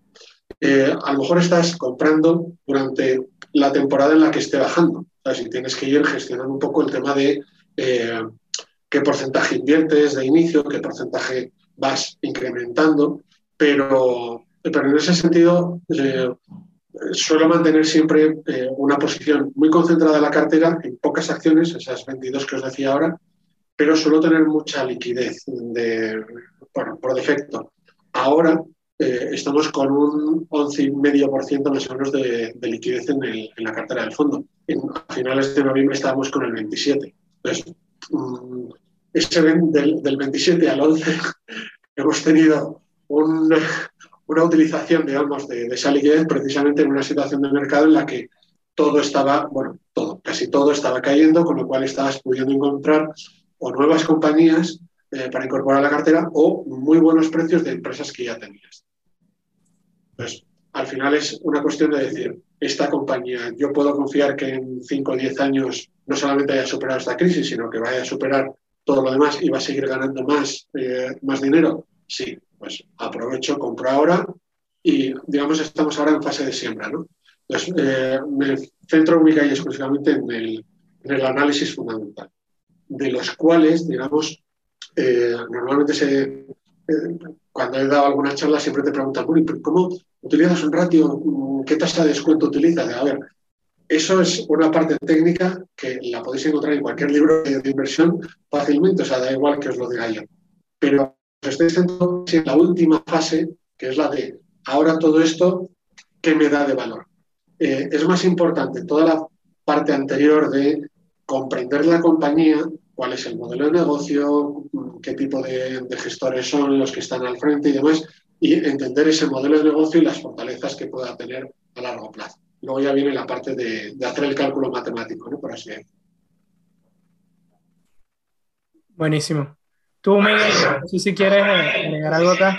Eh, a lo mejor estás comprando durante la temporada en la que esté bajando. O si tienes que ir gestionando un poco el tema de eh, qué porcentaje inviertes de inicio, qué porcentaje vas incrementando, pero, pero en ese sentido, eh, suelo mantener siempre eh, una posición muy concentrada en la cartera, en pocas acciones, esas 22 que os decía ahora, pero suelo tener mucha liquidez de, por defecto. Ahora eh, estamos con un 11,5% más o menos de, liquidez en, la cartera del fondo. a finales de noviembre estábamos con el 27. Entonces, mm, ese del, del 27 al 11 hemos tenido un, una utilización, digamos, de, esa liquidez precisamente en una situación de mercado en la que todo estaba, bueno, todo, casi todo estaba cayendo, con lo cual estabas pudiendo encontrar o nuevas compañías eh, para incorporar a la cartera o muy buenos precios de empresas que ya tenías. Entonces, al final es una cuestión de decir, esta compañía, yo puedo confiar que en 5 o 10 años no solamente haya superado esta crisis, sino que vaya a superar todo lo demás y va a seguir ganando más, eh, más dinero. Sí, pues aprovecho, compro ahora y, digamos, estamos ahora en fase de siembra, ¿no? Entonces, eh, me centro única y exclusivamente en el, análisis fundamental, de los cuales, digamos, eh, normalmente se, eh, cuando he dado alguna charla siempre te preguntan, ¿cómo utilizas un ratio? ¿Qué tasa de descuento utilizas? A ver, eso es una parte técnica que la podéis encontrar en cualquier libro de, inversión fácilmente, o sea, da igual que os lo diga yo. Pero estoy centrando en la última fase, que es la de ahora todo esto, ¿qué me da de valor? Eh, es más importante toda la parte anterior de comprender la compañía, cuál es el modelo de negocio, qué tipo de, gestores son los que están al frente y demás, y entender ese modelo de negocio y las fortalezas que pueda tener a largo plazo. Luego ya viene la parte de, hacer el cálculo matemático, ¿no? Por así decirlo. Buenísimo. Tú, Miguel, no sé si quieres agregar algo acá.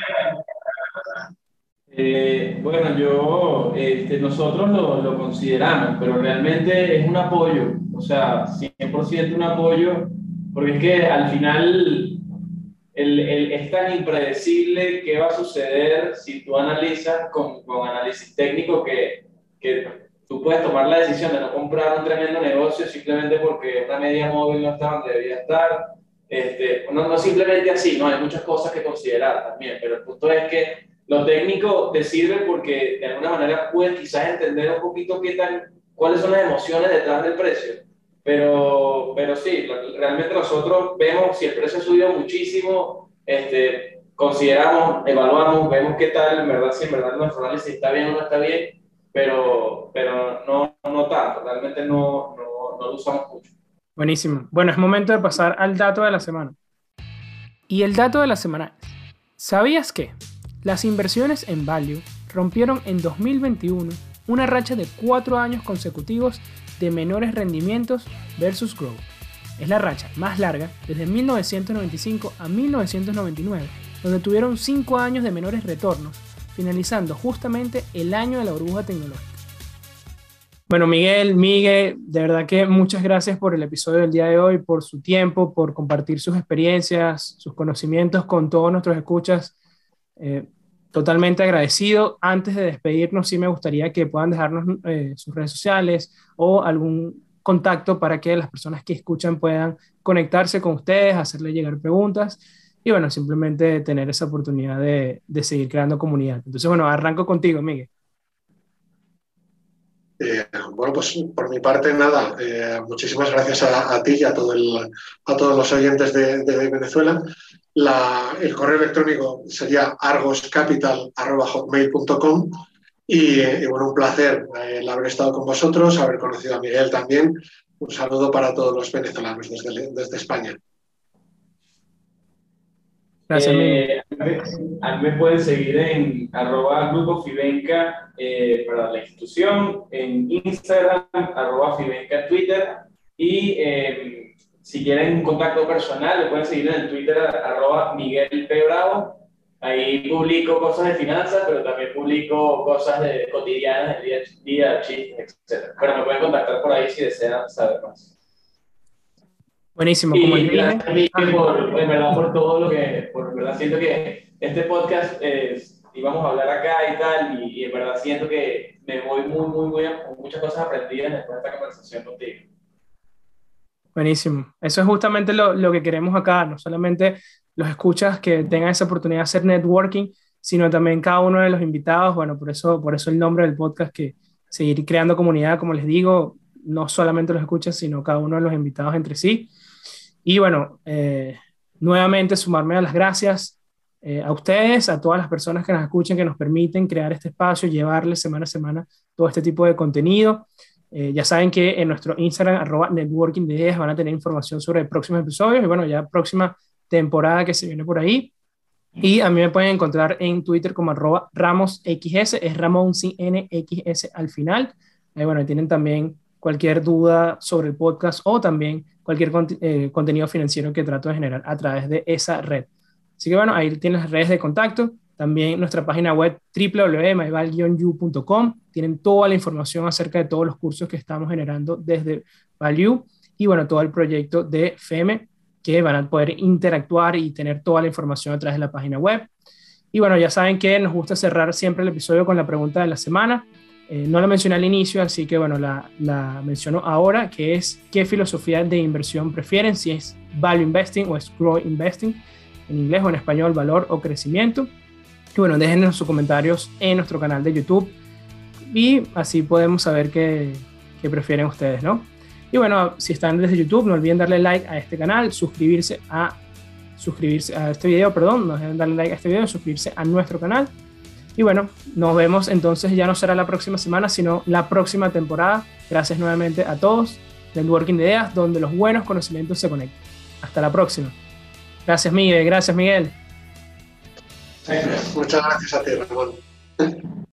Eh, bueno, yo, este, nosotros lo, lo, consideramos, pero realmente es un apoyo, o sea, 100% un apoyo, porque es que al final el, el, es tan impredecible qué va a suceder si tú analizas con, con análisis técnico que, que tú puedes tomar la decisión de no comprar un tremendo negocio simplemente porque una media móvil no está donde debía estar este, no, no simplemente así, no, hay muchas cosas que considerar también, pero el punto es que lo técnico te sirve porque de alguna manera puedes quizás entender un poquito qué tal, cuáles son las emociones detrás del precio. Pero, pero sí, realmente nosotros vemos si el precio ha subido muchísimo, este, consideramos, evaluamos, vemos qué tal, en verdad, si en verdad nuestro análisis está bien o no está bien, pero, pero no, no tanto, realmente no, no, no lo usamos mucho. Buenísimo. Bueno, es momento de pasar al dato de la semana. Y el dato de la semana es, ¿sabías que las inversiones en Value rompieron en 2021 una racha de cuatro años consecutivos de menores rendimientos versus growth? Es la racha más larga desde 1995 a 1999, donde tuvieron cinco años de menores retornos, finalizando justamente el año de la burbuja tecnológica. Bueno, Miguel, Miguel, de verdad que muchas gracias por el episodio del día de hoy, por su tiempo, por compartir sus experiencias, sus conocimientos con todos nuestros escuchas. Eh, totalmente agradecido. Antes de despedirnos, sí me gustaría que puedan dejarnos eh, sus redes sociales o algún contacto para que las personas que escuchan puedan conectarse con ustedes, hacerle llegar preguntas y bueno, simplemente tener esa oportunidad de, de seguir creando comunidad. Entonces, bueno, arranco contigo, Miguel. Eh, bueno, pues por mi parte, nada. Eh, muchísimas gracias a, ti y a, todo a todos los oyentes de, Venezuela. El correo electrónico sería argoscapital.hotmail.com y, y, bueno, un placer eh, el haber estado con vosotros, haber conocido a Miguel también. Un saludo para todos los venezolanos desde, desde España. Gracias, eh, a, mí, me pueden seguir en arroba grupo Fibenca eh, para la institución, en Instagram, arroba Fibenca Twitter, y em, si quieren un contacto personal, me pueden seguir en el Twitter arroba Miguel P. Bravo. Ahí publico cosas de finanzas, pero también publico cosas de, cotidianas del día, día chistes, etc. Pero me pueden contactar por ahí si desean saber más. Buenísimo, como y gracias a por, en verdad, por todo lo que, por verdad siento que este podcast es, íbamos a hablar acá y tal, y, y en verdad siento que me voy muy, muy, muy, con muchas cosas aprendidas después de esta conversación contigo. Buenísimo. Eso es justamente lo, lo, que queremos acá, no solamente los escuchas que tengan esa oportunidad de hacer networking, sino también cada uno de los invitados. Bueno, por eso, por eso el nombre del podcast, que seguir creando comunidad, como les digo, no solamente los escuchas, sino cada uno de los invitados entre sí. Y bueno, eh, nuevamente sumarme a las gracias eh, a ustedes, a todas las personas que nos escuchen, que nos permiten crear este espacio, llevarles semana a semana todo este tipo de contenido. Eh, ya saben que en nuestro Instagram, arroba networking de ideas, van a tener información sobre próximos episodios y bueno, ya próxima temporada que se viene por ahí. Y a mí me pueden encontrar en Twitter como arroba RamosXS, es Ramón NXS al final. Ahí bueno, tienen también cualquier duda sobre el podcast o también cualquier eh, contenido financiero que trato de generar a través de esa red. Así que bueno, ahí tienes las redes de contacto, también nuestra página web www.myval-u.com, tienen toda la información acerca de todos los cursos que estamos generando desde Value y bueno, todo el proyecto de FEME que van a poder interactuar y tener toda la información a través de la página web. Y bueno, ya saben que nos gusta cerrar siempre el episodio con la pregunta de la semana. Eh, no la mencioné al inicio, así que bueno, la, la, menciono ahora, que es qué filosofía de inversión prefieren, si es value investing o es growth investing, en inglés o en español, valor o crecimiento. Y bueno, déjenos sus comentarios en nuestro canal de YouTube y así podemos saber qué, qué prefieren ustedes, ¿no? Y bueno, si están desde YouTube, no olviden darle like a este canal, suscribirse a, suscribirse a este video, perdón, no olviden darle like a este video, suscribirse a nuestro canal y bueno, nos vemos entonces, ya no será la próxima semana, sino la próxima temporada. Gracias nuevamente a todos del Working de Ideas, donde los buenos conocimientos se conectan. Hasta la próxima. Gracias, Miguel. Gracias, Miguel. Muchas gracias a ti.